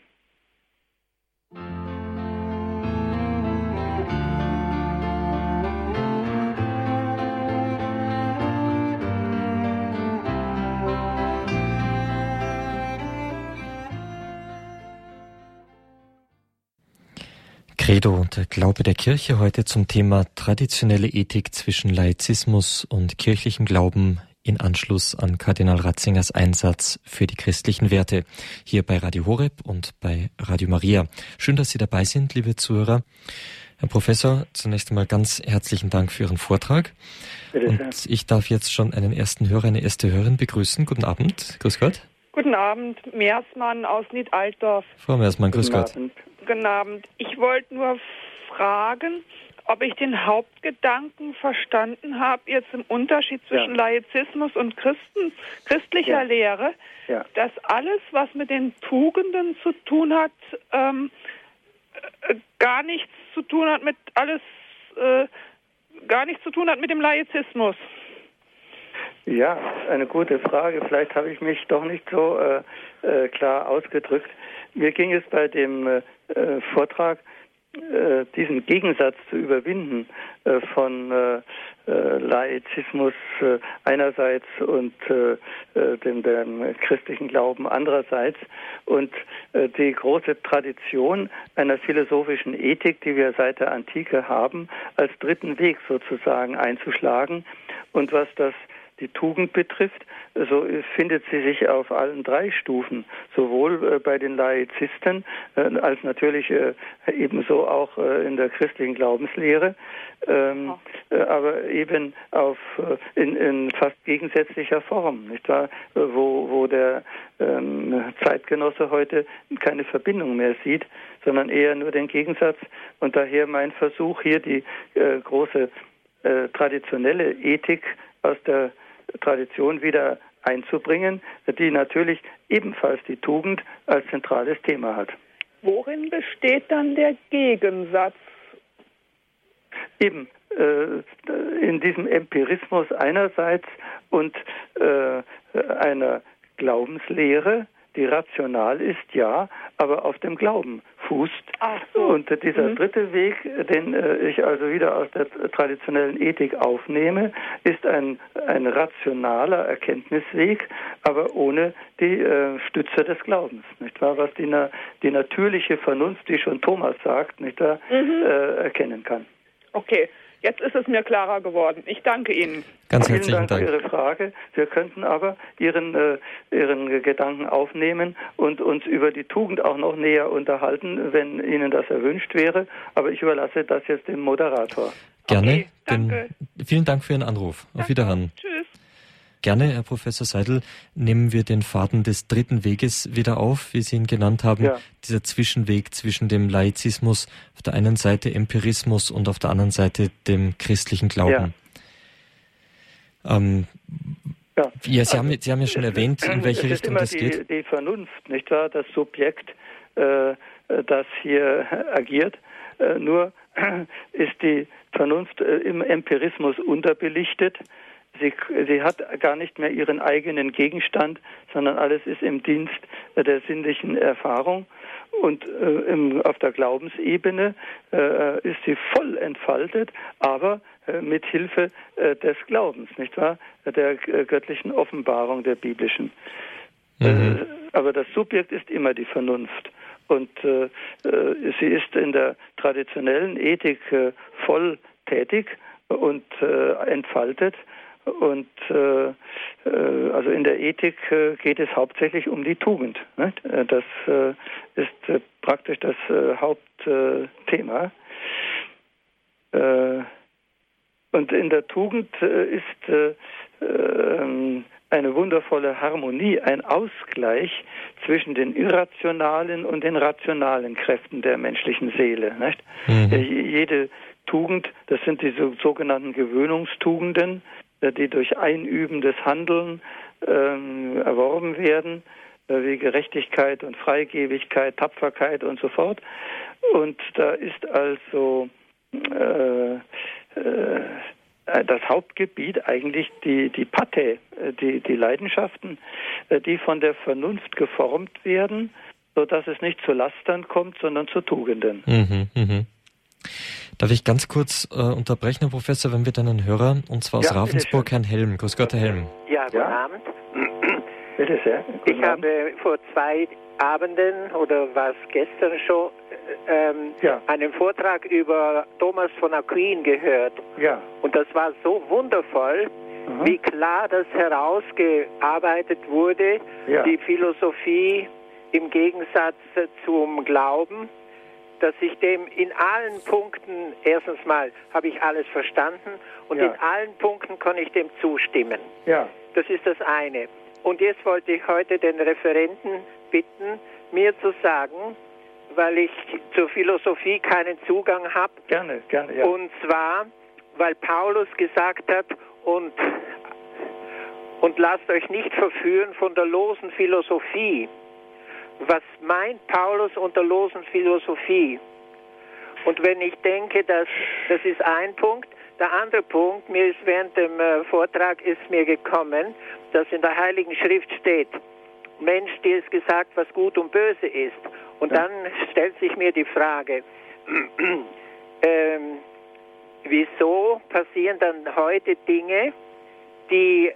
Credo und der Glaube der Kirche heute zum Thema traditionelle Ethik zwischen Laizismus und kirchlichem Glauben in Anschluss an Kardinal Ratzingers Einsatz für die christlichen Werte hier bei Radio Horeb und bei Radio Maria. Schön, dass Sie dabei sind, liebe Zuhörer. Herr Professor, zunächst einmal ganz herzlichen Dank für Ihren Vortrag. Und ich darf jetzt schon einen ersten Hörer, eine erste Hörerin begrüßen. Guten Abend. Grüß Gott. Guten Abend, Meersmann aus Niedaltdorf. Frau Meersmann, grüß Guten Gott. Abend. Guten Abend. Ich wollte nur fragen, ob ich den Hauptgedanken verstanden habe, jetzt im Unterschied zwischen ja. Laizismus und Christen, christlicher ja. Lehre, ja. dass alles, was mit den Tugenden zu tun hat, ähm, äh, gar nichts zu tun hat mit alles, äh, gar nichts zu tun hat mit dem Laizismus. Ja, eine gute Frage. Vielleicht habe ich mich doch nicht so äh, äh, klar ausgedrückt. Mir ging es bei dem äh, Vortrag, äh, diesen Gegensatz zu überwinden äh, von äh, Laizismus einerseits und dem, dem, christlichen Glauben andererseits und die große Tradition einer philosophischen Ethik, die wir seit der Antike haben, als dritten Weg sozusagen einzuschlagen und was das die Tugend betrifft, so findet sie sich auf allen drei Stufen, sowohl äh, bei den Laizisten äh, als natürlich äh, ebenso auch in der christlichen Glaubenslehre, ähm, aber eben auf in, in, fast gegensätzlicher Form, nicht wahr? Wo, wo der ähm, Zeitgenosse heute keine Verbindung mehr sieht, sondern eher nur den Gegensatz. Und daher mein Versuch hier die große traditionelle Ethik aus der Tradition wieder einzubringen, die natürlich ebenfalls die Tugend als zentrales Thema hat. Worin besteht dann der Gegensatz? Eben äh, in diesem Empirismus einerseits und äh, einer Glaubenslehre, die rational ist, ja, aber auf dem Glauben fußt. So. Und dieser mhm. dritte Weg, den äh, ich also wieder aus der traditionellen Ethik aufnehme, ist ein, ein rationaler Erkenntnisweg, aber ohne die äh, Stütze des Glaubens, nicht wahr? Was die, die natürliche Vernunft, die schon Thomas sagt, nicht wahr, mhm. äh, erkennen kann. Okay. Jetzt ist es mir klarer geworden. Ich danke Ihnen. Ganz herzlichen Dank, Dank für Ihre Frage. Wir könnten aber Ihren, äh, Ihren Gedanken aufnehmen und uns über die Tugend auch noch näher unterhalten, wenn Ihnen das erwünscht wäre. Aber ich überlasse das jetzt dem Moderator. Gerne. Okay, danke. vielen Dank für Ihren Anruf. Auf Wiederhören. Tschüss. Gerne, Herr Professor Seidel, nehmen wir den Faden des dritten Weges wieder auf, wie Sie ihn genannt haben. Ja. Dieser Zwischenweg zwischen dem Laizismus, auf der einen Seite Empirismus und auf der anderen Seite dem christlichen Glauben. Ja. Ähm, ja. ja Sie, haben, Sie haben ja schon erwähnt, in welche Richtung das die, geht. Die Vernunft, nicht wahr? Das Subjekt, äh, das hier agiert. Äh, nur ist die Vernunft äh, im Empirismus unterbelichtet. Sie, sie hat gar nicht mehr ihren eigenen Gegenstand, sondern alles ist im Dienst der sinnlichen Erfahrung. Und äh, im, auf der Glaubensebene äh, ist sie voll entfaltet, aber äh, mit Hilfe äh, des Glaubens, nicht wahr? Der äh, göttlichen Offenbarung der biblischen. Mhm. Äh, aber das Subjekt ist immer die Vernunft. Und sie ist in der traditionellen Ethik voll tätig und entfaltet und äh, äh, also in der Ethik äh, geht es hauptsächlich um die Tugend. Nicht? Äh, das ist praktisch das Hauptthema. und in der Tugend ist eine wundervolle Harmonie, ein Ausgleich zwischen den irrationalen und den rationalen Kräften der menschlichen Seele. Mhm. Jede Tugend, das sind die sogenannten Gewöhnungstugenden, die durch einübendes Handeln ähm, erworben werden, äh, wie Gerechtigkeit und Freigebigkeit, Tapferkeit und so fort. Und da ist also äh, äh, das Hauptgebiet eigentlich die, die Pate, äh, die, die Leidenschaften, die von der Vernunft geformt werden, sodass es nicht zu Lastern kommt, sondern zu Tugenden. Mhm, mh. Darf ich ganz kurz äh, unterbrechen, Herr Professor, wenn wir dann einen Hörer, und zwar aus ja, Ravensburg, Herrn Helm. Grüß Gott, Herr Helm. Ja, guten ja. Abend. Bitte sehr. Guten ich Abend. habe vor zwei Abenden oder was gestern schon ähm, ja. einen Vortrag über Thomas von Aquin gehört. Ja. Und das war so wundervoll, mhm. wie klar das herausgearbeitet wurde, ja. die Philosophie im Gegensatz zum Glauben dass ich dem in allen Punkten, erstens mal habe ich alles verstanden und ja. in allen Punkten kann ich dem zustimmen. Ja. Das ist das eine. Und jetzt wollte ich heute den Referenten bitten, mir zu sagen, weil ich zur Philosophie keinen Zugang habe. Gerne, gerne, ja. Und zwar, weil Paulus gesagt hat, und, und lasst euch nicht verführen von der losen Philosophie was meint Paulus unter losen Philosophie? Und wenn ich denke, dass das ist ein Punkt, der andere Punkt, mir ist während dem äh, Vortrag ist mir gekommen, dass in der Heiligen Schrift steht, Mensch, dir ist gesagt, was gut und böse ist. Und ja. dann stellt sich mir die Frage, ähm, wieso passieren dann heute Dinge, die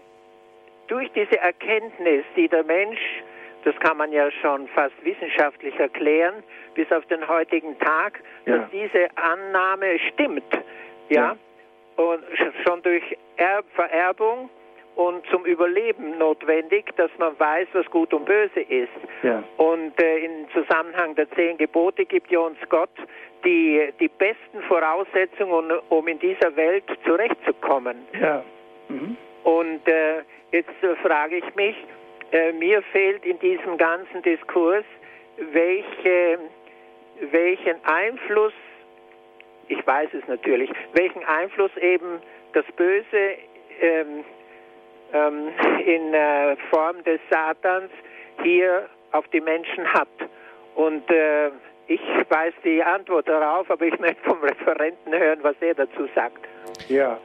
durch diese Erkenntnis, die der Mensch das kann man ja schon fast wissenschaftlich erklären, bis auf den heutigen Tag, ja. dass diese Annahme stimmt. Ja? ja. Und schon durch Erb Vererbung und zum Überleben notwendig, dass man weiß, was gut und böse ist. Ja. Und äh, im Zusammenhang der zehn Gebote gibt ja uns Gott die, die besten Voraussetzungen, um in dieser Welt zurechtzukommen. Ja. Mhm. Und äh, jetzt äh, frage ich mich, äh, mir fehlt in diesem ganzen Diskurs, welche, welchen Einfluss, ich weiß es natürlich, welchen Einfluss eben das Böse ähm, ähm, in äh, Form des Satans hier auf die Menschen hat. Und äh, ich weiß die Antwort darauf, aber ich möchte vom Referenten hören, was er dazu sagt. Ja,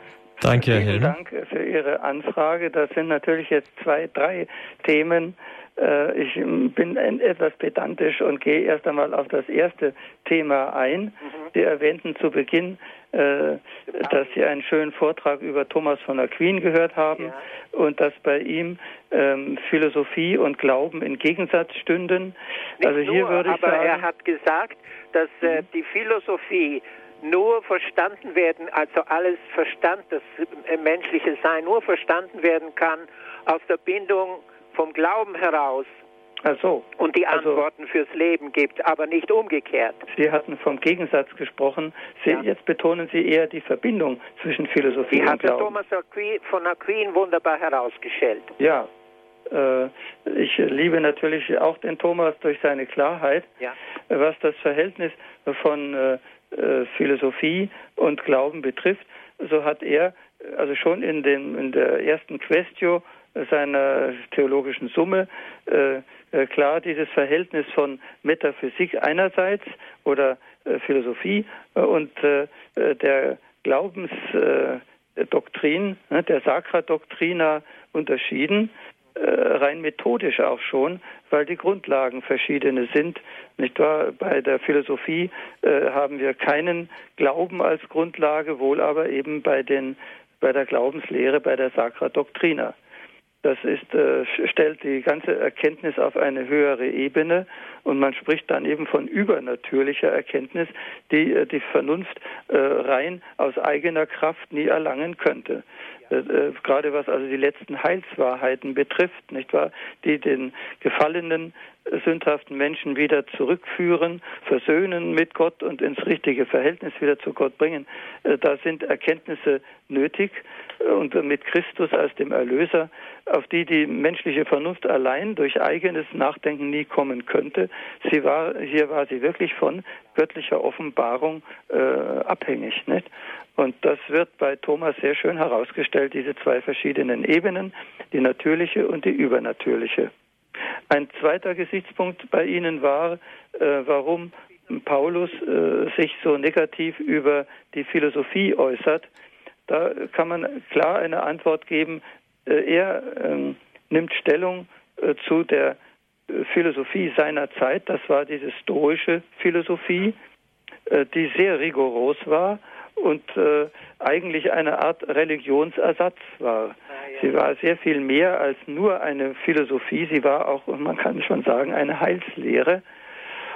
Danke, Herr Vielen Dank für Ihre Anfrage. Das sind natürlich jetzt zwei, drei Themen. Äh, ich bin etwas pedantisch und gehe erst einmal auf das erste Thema ein. Mhm. Sie erwähnten zu Beginn, äh, dass Sie einen schönen Vortrag über Thomas von Aquin gehört haben ja. und dass bei ihm ähm, Philosophie und Glauben in Gegensatz stünden. Nicht also hier nur, würde ich aber sagen, er hat gesagt, dass äh, mhm. die Philosophie nur verstanden werden, also alles Verstand, das menschliche Sein nur verstanden werden kann aus der Bindung vom Glauben heraus. Also, und die also Antworten also, fürs Leben gibt, aber nicht umgekehrt. Sie hatten vom Gegensatz gesprochen. Sie, ja. Jetzt betonen Sie eher die Verbindung zwischen Philosophie die und Glauben. Die hat Thomas Aquin, von Aquin wunderbar herausgestellt. Ja, äh, ich liebe natürlich auch den Thomas durch seine Klarheit, ja. was das Verhältnis von äh, äh, Philosophie und Glauben betrifft, so hat er also schon in, dem, in der ersten Questio seiner theologischen Summe äh, äh, klar dieses Verhältnis von Metaphysik einerseits oder äh, Philosophie äh, und äh, der Glaubensdoktrin, ne, der Sacra Doctrina unterschieden. Äh, rein methodisch auch schon, weil die Grundlagen verschiedene sind. Nicht wahr? Bei der Philosophie äh, haben wir keinen Glauben als Grundlage, wohl aber eben bei den bei der Glaubenslehre, bei der Sacra Doctrina. Das ist, äh, stellt die ganze Erkenntnis auf eine höhere Ebene und man spricht dann eben von übernatürlicher Erkenntnis, die äh, die Vernunft äh, rein aus eigener Kraft nie erlangen könnte. Äh, äh, gerade was also die letzten Heilswahrheiten betrifft, nicht wahr, die den gefallenen sündhaften Menschen wieder zurückführen, versöhnen mit Gott und ins richtige Verhältnis wieder zu Gott bringen. Äh, da sind Erkenntnisse nötig äh, und mit Christus als dem Erlöser, auf die die menschliche Vernunft allein durch eigenes Nachdenken nie kommen könnte. Sie war, hier war sie wirklich von göttlicher Offenbarung äh, abhängig. Nicht? Und das wird bei Thomas sehr schön herausgestellt, diese zwei verschiedenen Ebenen, die natürliche und die übernatürliche. Ein zweiter Gesichtspunkt bei Ihnen war, äh, warum Paulus äh, sich so negativ über die Philosophie äußert. Da kann man klar eine Antwort geben. Äh, er ähm, nimmt Stellung äh, zu der äh, Philosophie seiner Zeit. Das war diese stoische Philosophie, äh, die sehr rigoros war und äh, eigentlich eine Art Religionsersatz war. Sie war sehr viel mehr als nur eine Philosophie, sie war auch, man kann schon sagen, eine Heilslehre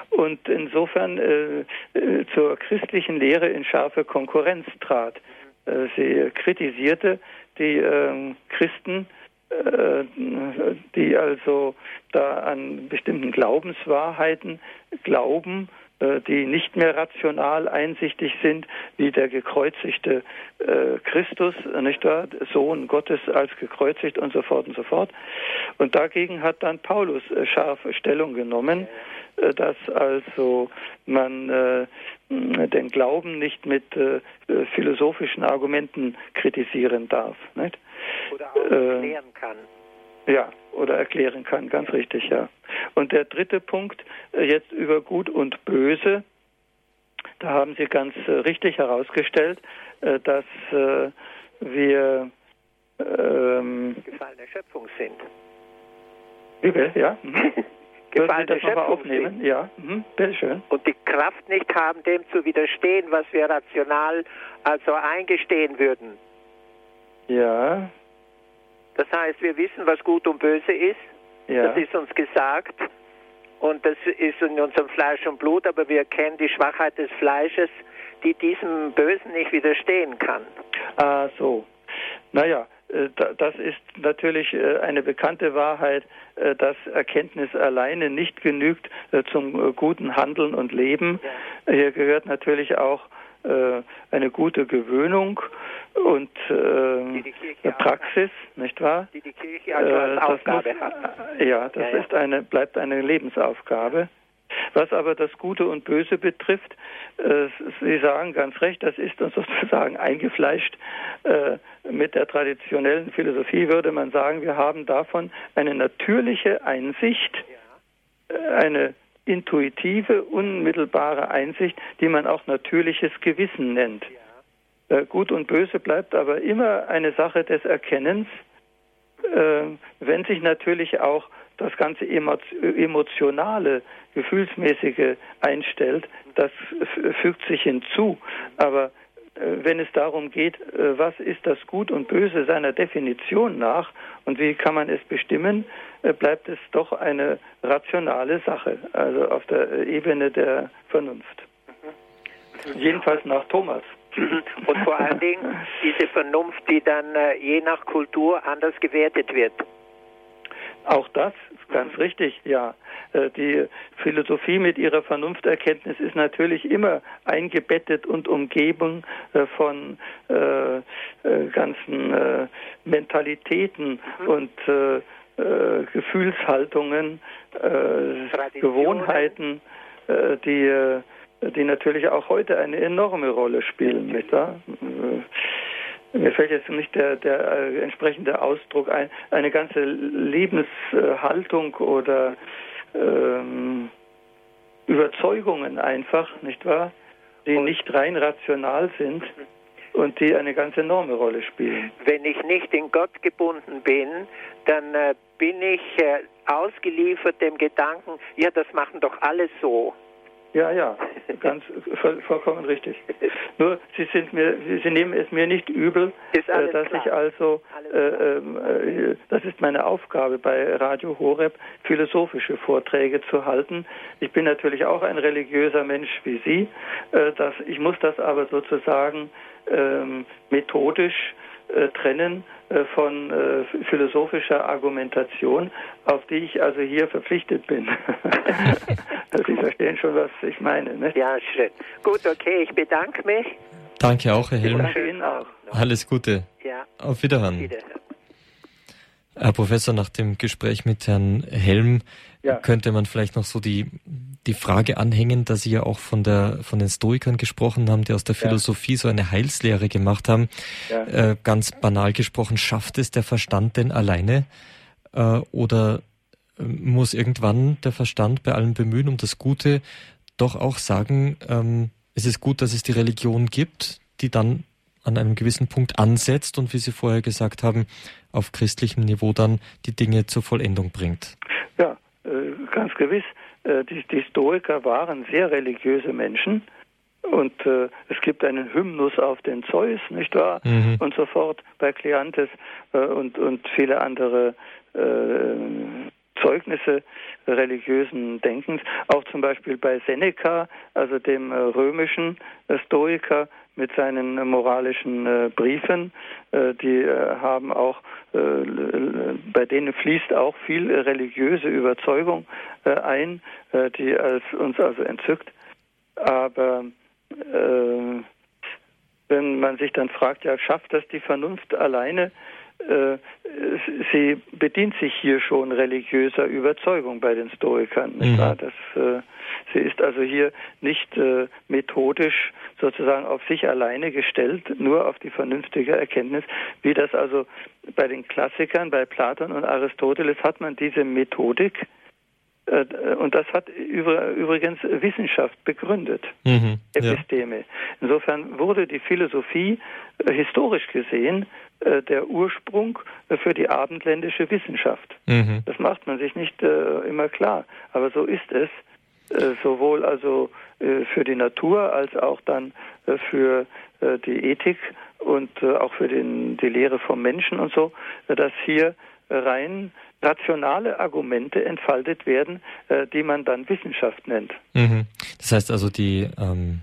und insofern äh, äh, zur christlichen Lehre in scharfe Konkurrenz trat. Äh, sie kritisierte die ähm, Christen, äh, die also da an bestimmten Glaubenswahrheiten glauben die nicht mehr rational einsichtig sind, wie der gekreuzigte äh, Christus, nicht wahr, Sohn Gottes als gekreuzigt und so fort und so fort. Und dagegen hat dann Paulus äh, scharfe Stellung genommen, äh, dass also man äh, den Glauben nicht mit äh, philosophischen Argumenten kritisieren darf. Nicht? Oder auch erklären kann. Ja, oder erklären kann, ganz richtig, ja. Und der dritte Punkt, äh, jetzt über Gut und Böse, da haben Sie ganz äh, richtig herausgestellt, äh, dass wir ähm, gefallene Schöpfung sind. Will, ja. Mhm. gefallene Schöpfung aufnehmen? Sind. Ja, mhm. schön. Und die Kraft nicht haben, dem zu widerstehen, was wir rational also eingestehen würden. Ja, das heißt, wir wissen, was gut und böse ist. Ja. Das ist uns gesagt. Und das ist in unserem Fleisch und Blut, aber wir kennen die Schwachheit des Fleisches, die diesem Bösen nicht widerstehen kann. Ah, so. Naja, äh, das ist natürlich äh, eine bekannte Wahrheit, äh, dass Erkenntnis alleine nicht genügt zum guten Handeln und Leben. Hier gehört natürlich auch eine gute Gewöhnung und äh, Praxis, nicht wahr? Die die Kirche also als äh, Aufgabe muss, hat. Ja, das ja, ja. Ist eine, bleibt eine Lebensaufgabe. Was aber das Gute und Böse betrifft, äh, Sie sagen ganz recht, das ist uns sozusagen eingefleischt. Äh, mit der traditionellen Philosophie würde man sagen, wir haben davon eine natürliche Einsicht, äh, eine intuitive, unmittelbare Einsicht, die man auch natürliches Gewissen nennt. Äh, Gut und Böse bleibt aber immer eine Sache des Erkennens, äh, wenn sich natürlich auch das ganze emotionale, gefühlsmäßige einstellt, das fügt sich hinzu. Aber äh, wenn es darum geht, was ist das Gut und Böse seiner Definition nach und wie kann man es bestimmen, bleibt es doch eine rationale Sache, also auf der Ebene der Vernunft. Mhm. Jedenfalls nach Thomas. Und vor allen Dingen diese Vernunft, die dann äh, je nach Kultur anders gewertet wird. Auch das ist ganz mhm. richtig, ja. Äh, die Philosophie mit ihrer Vernunfterkenntnis ist natürlich immer eingebettet und umgeben äh, von äh, ganzen Mentalitäten mhm. und Gefühlshaltungen, Gewohnheiten, die die natürlich auch heute eine enorme Rolle spielen, nicht wahr? Äh, mir fällt jetzt nicht der, der äh, entsprechende Ausdruck ein, eine ganze Lebenshaltung oder ähm, Überzeugungen einfach, nicht wahr? Die nicht rein rational sind und die eine ganz enorme Rolle spielen. Wenn ich nicht in Gott gebunden bin, dann äh, bin ich äh, ausgeliefert dem Gedanken, ja, das machen doch alle so. Ja, ja, ganz voll, vollkommen richtig. Nur Sie sind mir, Sie nehmen es mir nicht übel, äh, dass klar. ich also, äh, äh, das ist meine Aufgabe bei Radio Horeb, philosophische Vorträge zu halten. Ich bin natürlich auch ein religiöser Mensch wie Sie. Äh, das, ich muss das aber sozusagen ähm, methodisch trennen äh, von äh, philosophischer Argumentation, auf die ich also hier verpflichtet bin. Sie verstehen schon, was ich meine. Ne? Ja, schön. Gut, okay, ich bedanke mich. Danke auch, Herr Helm. Danke Ihnen auch. Alles Gute. Ja. Auf Wiederhören. Wiederhören. Herr Professor, nach dem Gespräch mit Herrn Helm ja. könnte man vielleicht noch so die, die Frage anhängen, dass Sie ja auch von, der, von den Stoikern gesprochen haben, die aus der Philosophie ja. so eine Heilslehre gemacht haben. Ja. Äh, ganz banal gesprochen, schafft es der Verstand denn alleine? Äh, oder äh, muss irgendwann der Verstand bei allem Bemühen um das Gute doch auch sagen, ähm, es ist gut, dass es die Religion gibt, die dann an einem gewissen Punkt ansetzt und wie Sie vorher gesagt haben, auf christlichem Niveau dann die Dinge zur Vollendung bringt. Ja, äh, ganz gewiss. Äh, die, die, Stoiker waren sehr religiöse Menschen und äh, es gibt einen Hymnus auf den Zeus, nicht wahr? Mhm. Und so fort bei Kleantes und, und viele andere äh, Zeugnisse religiösen Denkens, auch zum Beispiel bei Seneca, also dem römischen Stoiker mit seinen moralischen äh, Briefen, die haben auch, bei denen fließt auch viel religiöse Überzeugung ein, die uns also entzückt. Aber wenn man sich dann fragt, ja, schafft das die Vernunft alleine? Äh, sie bedient sich hier schon religiöser Überzeugung bei den Stoikern. Mhm. Das, äh, sie ist also hier nicht äh, methodisch sozusagen auf sich alleine gestellt, nur auf die vernünftige Erkenntnis, wie das also bei den Klassikern, bei Platon und Aristoteles hat man diese Methodik, und das hat übrigens Wissenschaft begründet, mhm, Episteme. Ja. Insofern wurde die Philosophie äh, historisch gesehen äh, der Ursprung für die abendländische Wissenschaft. Mhm. Das macht man sich nicht immer klar, aber so ist es. Sowohl also für die Natur als auch dann für die Ethik und auch für den, die Lehre vom Menschen und so, dass hier rein rationale Argumente entfaltet werden, äh, die man dann Wissenschaft nennt. Mhm. Das heißt also, die, ähm,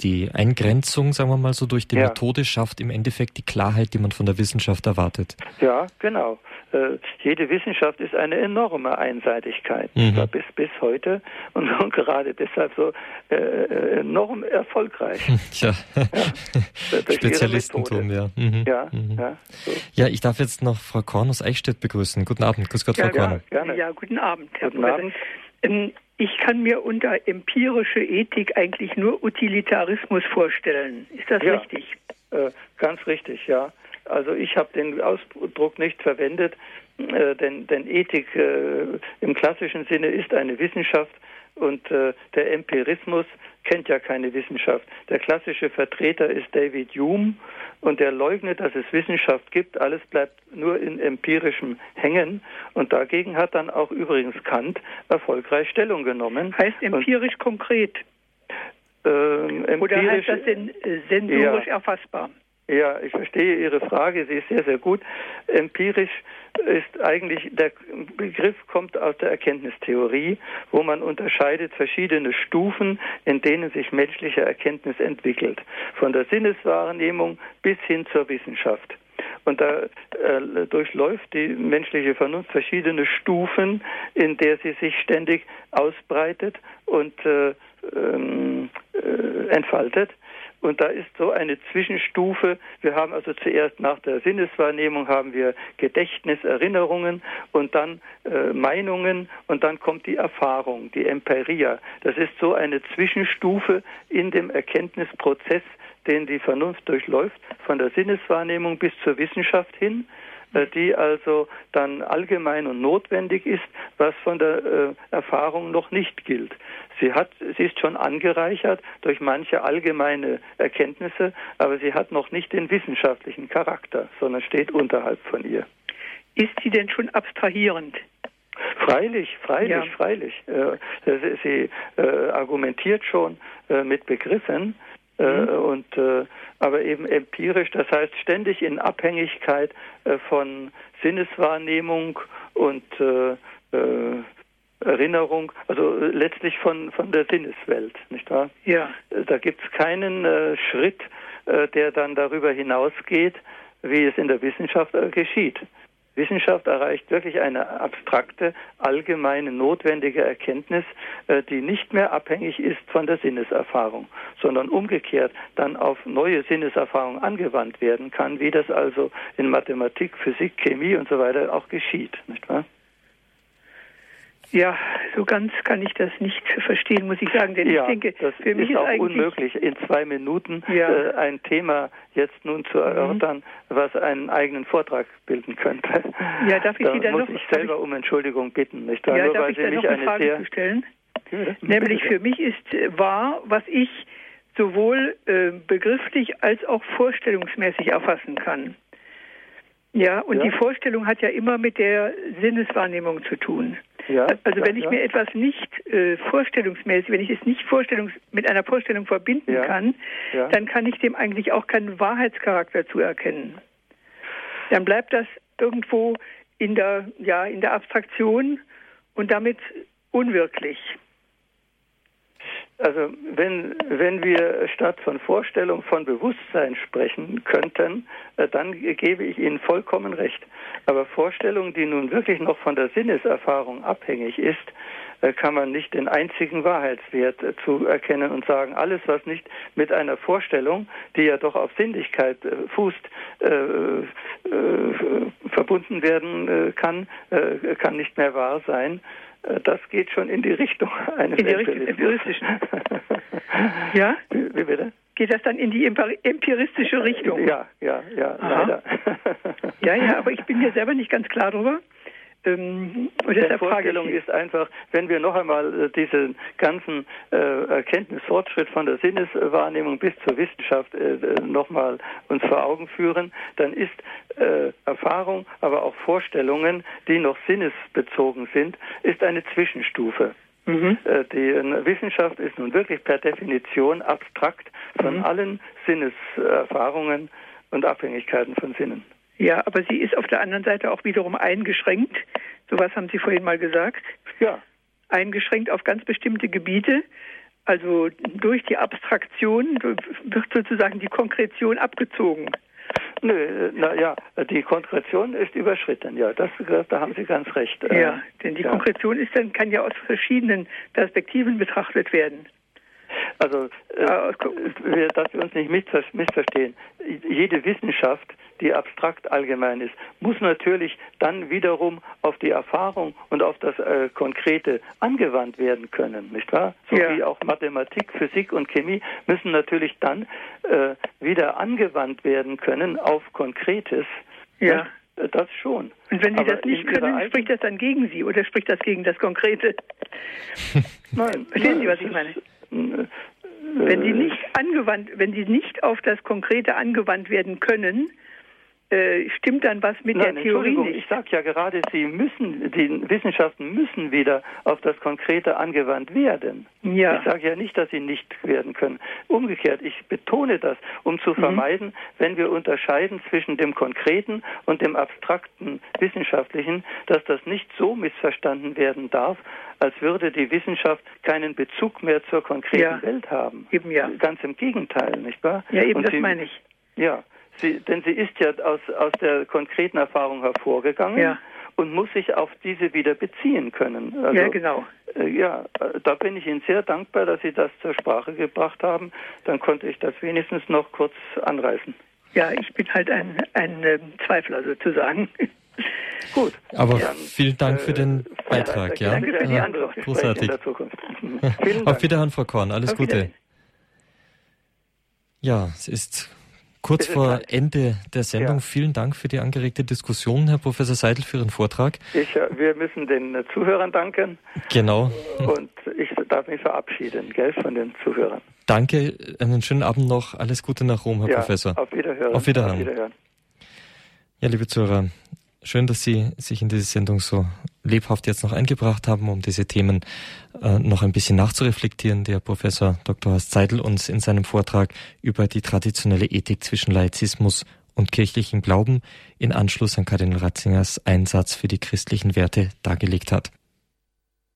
die Eingrenzung, sagen wir mal so, durch die ja. Methode schafft im Endeffekt die Klarheit, die man von der Wissenschaft erwartet. Ja, genau. Äh, jede Wissenschaft ist eine enorme Einseitigkeit, mhm. bis, bis heute und, und gerade deshalb so äh, äh enorm erfolgreich. Ja, ja. Spezialistentum, ja. Mhm. Ja, mhm. ja, so. ja, ich darf jetzt noch Frau Korn aus Eichstätt begrüßen. Guten Abend, grüß Gott, ja, Frau Korn. Ja, ja, guten Abend, Herr guten Abend. Ich kann mir unter empirische Ethik eigentlich nur Utilitarismus vorstellen. Ist das ja, richtig? Äh, ganz richtig, ja. Also ich habe den Ausdruck nicht verwendet, äh, denn, denn Ethik äh, im klassischen Sinne ist eine Wissenschaft und äh, der Empirismus kennt ja keine Wissenschaft. Der klassische Vertreter ist David Hume und der leugnet, dass es Wissenschaft gibt. Alles bleibt nur in empirischem Hängen. Und dagegen hat dann auch übrigens Kant erfolgreich Stellung genommen. Heißt empirisch und, konkret? Äh, Oder heißt das denn sensorisch ja, erfassbar? Ja, ich verstehe Ihre Frage. Sie ist sehr, sehr gut. Empirisch ist eigentlich, der Begriff kommt aus der Erkenntnistheorie, wo man unterscheidet verschiedene Stufen, in denen sich menschliche Erkenntnis entwickelt. Von der Sinneswahrnehmung bis hin zur Wissenschaft. Und da äh, durchläuft die menschliche Vernunft verschiedene Stufen, in der sie sich ständig ausbreitet und äh, ähm, äh, entfaltet. Und da ist so eine Zwischenstufe. Wir haben also zuerst nach der Sinneswahrnehmung haben wir Gedächtnis, Erinnerungen und dann äh, Meinungen und dann kommt die Erfahrung, die Empiria. Das ist so eine Zwischenstufe in dem Erkenntnisprozess, den die Vernunft durchläuft, von der Sinneswahrnehmung bis zur Wissenschaft hin die also dann allgemein und notwendig ist, was von der äh, Erfahrung noch nicht gilt. Sie, hat, sie ist schon angereichert durch manche allgemeine Erkenntnisse, aber sie hat noch nicht den wissenschaftlichen Charakter, sondern steht unterhalb von ihr. Ist sie denn schon abstrahierend? Freilich, freilich, ja. freilich. Äh, sie äh, argumentiert schon äh, mit Begriffen, äh, mhm. und äh, aber eben empirisch, das heißt ständig in Abhängigkeit äh, von Sinneswahrnehmung und Erinnerung, also äh, letztlich von, von der Sinneswelt, nicht wahr? Ja. Äh, da gibt es keinen äh, Schritt äh, der dann darüber hinausgeht, wie es in der Wissenschaft äh, geschieht. Wissenschaft erreicht wirklich eine abstrakte, allgemeine, notwendige Erkenntnis, äh, die nicht mehr abhängig ist von der Sinneserfahrung, sondern umgekehrt dann auf neue Sinneserfahrungen angewandt werden kann, wie das also in Mathematik, Physik, Chemie und so weiter auch geschieht, nicht wahr? Ja, so ganz kann ich das nicht verstehen, muss ich sagen, denn ja, ich denke, das für mich ist, ist auch unmöglich, in zwei Minuten ja. äh, ein Thema jetzt nun zu mhm. erörtern, mhm. was einen eigenen Vortrag bilden könnte. Ja, darf ich da Sie dann muss noch ich selber um Entschuldigung bitten, nicht wahr? Ja, Nur darf ich dann noch eine Frage sehr... stellen? Nämlich für mich ist äh, wahr, was ich sowohl äh, begrifflich als auch vorstellungsmäßig erfassen kann. Ja, und ja. die Vorstellung hat ja immer mit der Sinneswahrnehmung zu tun. Ja, also wenn ich mir etwas nicht äh, vorstellungsmäßig, wenn ich es nicht Vorstellungs mit einer Vorstellung verbinden kann, dann kann ich dem eigentlich auch keinen Wahrheitscharakter zuerkennen. Dann bleibt das irgendwo in der, ja, in der Abstraktion und damit unwirklich. Also wenn, wenn wir statt von Vorstellung von Bewusstsein sprechen könnten, äh, dann gebe ich Ihnen vollkommen recht. Aber Vorstellung, die nun wirklich noch von der Sinneserfahrung abhängig ist, äh, kann man nicht den einzigen Wahrheitswert äh, zu erkennen und sagen, alles, was nicht mit einer Vorstellung, die ja doch auf Sinnlichkeit fußt, äh, äh, verbunden werden kann, äh, kann nicht mehr wahr sein. Äh, das geht schon in die Richtung eines in die empiristischen. ja? Wie bitte? Geht das dann in die empiristische Richtung? Ja, ja, ja, Aha. leider. ja, ja, aber ich bin mir selber nicht ganz klar darüber. Ähm, Die Vorstellung ist einfach, wenn wir noch einmal äh, diesen ganzen äh, Erkenntnisfortschritt von der Sinneswahrnehmung bis zur Wissenschaft äh, äh nochmal uns vor Augen führen, dann ist äh, Erfahrung, aber auch Vorstellungen, die noch sinnesbezogen sind, ist eine Zwischenstufe. Mhm. Die Wissenschaft ist nun wirklich per Definition abstrakt von mhm. allen Sinneserfahrungen und Abhängigkeiten von Sinnen. Ja, aber sie ist auf der anderen Seite auch wiederum eingeschränkt. So was haben Sie vorhin mal gesagt. Ja. Eingeschränkt auf ganz bestimmte Gebiete. Also durch die Abstraktion wird sozusagen die Konkretion abgezogen. Nö, naja, die Konkretion ist überschritten, ja, das, da haben Sie ganz recht. Ja, denn die ja. Konkretion ist dann, kann ja aus verschiedenen Perspektiven betrachtet werden. Also, äh, dass wir uns nicht missverstehen. Jede Wissenschaft die abstrakt allgemein ist, muss natürlich dann wiederum auf die Erfahrung und auf das äh, Konkrete angewandt werden können, nicht wahr? So ja. wie auch Mathematik, Physik und Chemie müssen natürlich dann äh, wieder angewandt werden können auf Konkretes. Ja. Äh, das schon. Und wenn Sie Aber das nicht können, spricht das dann gegen Sie oder spricht das gegen das Konkrete? Nein. Verstehen Sie, was ich meine? Äh, wenn sie nicht angewandt, wenn sie nicht auf das Konkrete angewandt werden können, äh, stimmt dann was mit Nein, der Theorie nicht? Ich sage ja gerade, Sie müssen, die Wissenschaften müssen wieder auf das Konkrete angewandt werden. Ja. Ich sage ja nicht, dass sie nicht werden können. Umgekehrt, ich betone das, um zu mhm. vermeiden, mhm. wenn wir unterscheiden zwischen dem Konkreten und dem abstrakten Wissenschaftlichen, dass das nicht so missverstanden werden darf, als würde die Wissenschaft keinen Bezug mehr zur konkreten ja. Welt haben. Eben ja. Ganz im Gegenteil, nicht wahr? Ja, eben und das sie, meine ich. Ja, Sie, denn sie ist ja aus, aus der konkreten Erfahrung hervorgegangen ja. und muss sich auf diese wieder beziehen können. Also, ja, genau. Äh, ja, da bin ich Ihnen sehr dankbar, dass Sie das zur Sprache gebracht haben. Dann konnte ich das wenigstens noch kurz anreißen. Ja, ich bin halt ein, ein äh, Zweifler sozusagen. Gut. Aber ja, vielen Dank für den äh, Beitrag. Ja. Danke für die Antwort. Großartig. Auf Wiederhören, Frau Korn. Alles Auf Gute. Ja, es ist Kurz vor Ende der Sendung, ja. vielen Dank für die angeregte Diskussion, Herr Professor Seidel, für Ihren Vortrag. Ich, äh, wir müssen den äh, Zuhörern danken. Genau. Und ich darf mich verabschieden, gell, von den Zuhörern. Danke, einen schönen Abend noch. Alles Gute nach Rom, Herr ja, Professor. Auf Wiederhören. Auf Wiederhören. Auf Wiederhören. Ja, liebe Zuhörer, Schön, dass Sie sich in diese Sendung so lebhaft jetzt noch eingebracht haben, um diese Themen äh, noch ein bisschen nachzureflektieren. Der Professor Dr. Horst Seidel uns in seinem Vortrag über die traditionelle Ethik zwischen Laizismus und kirchlichen Glauben in Anschluss an Kardinal Ratzingers Einsatz für die christlichen Werte dargelegt hat.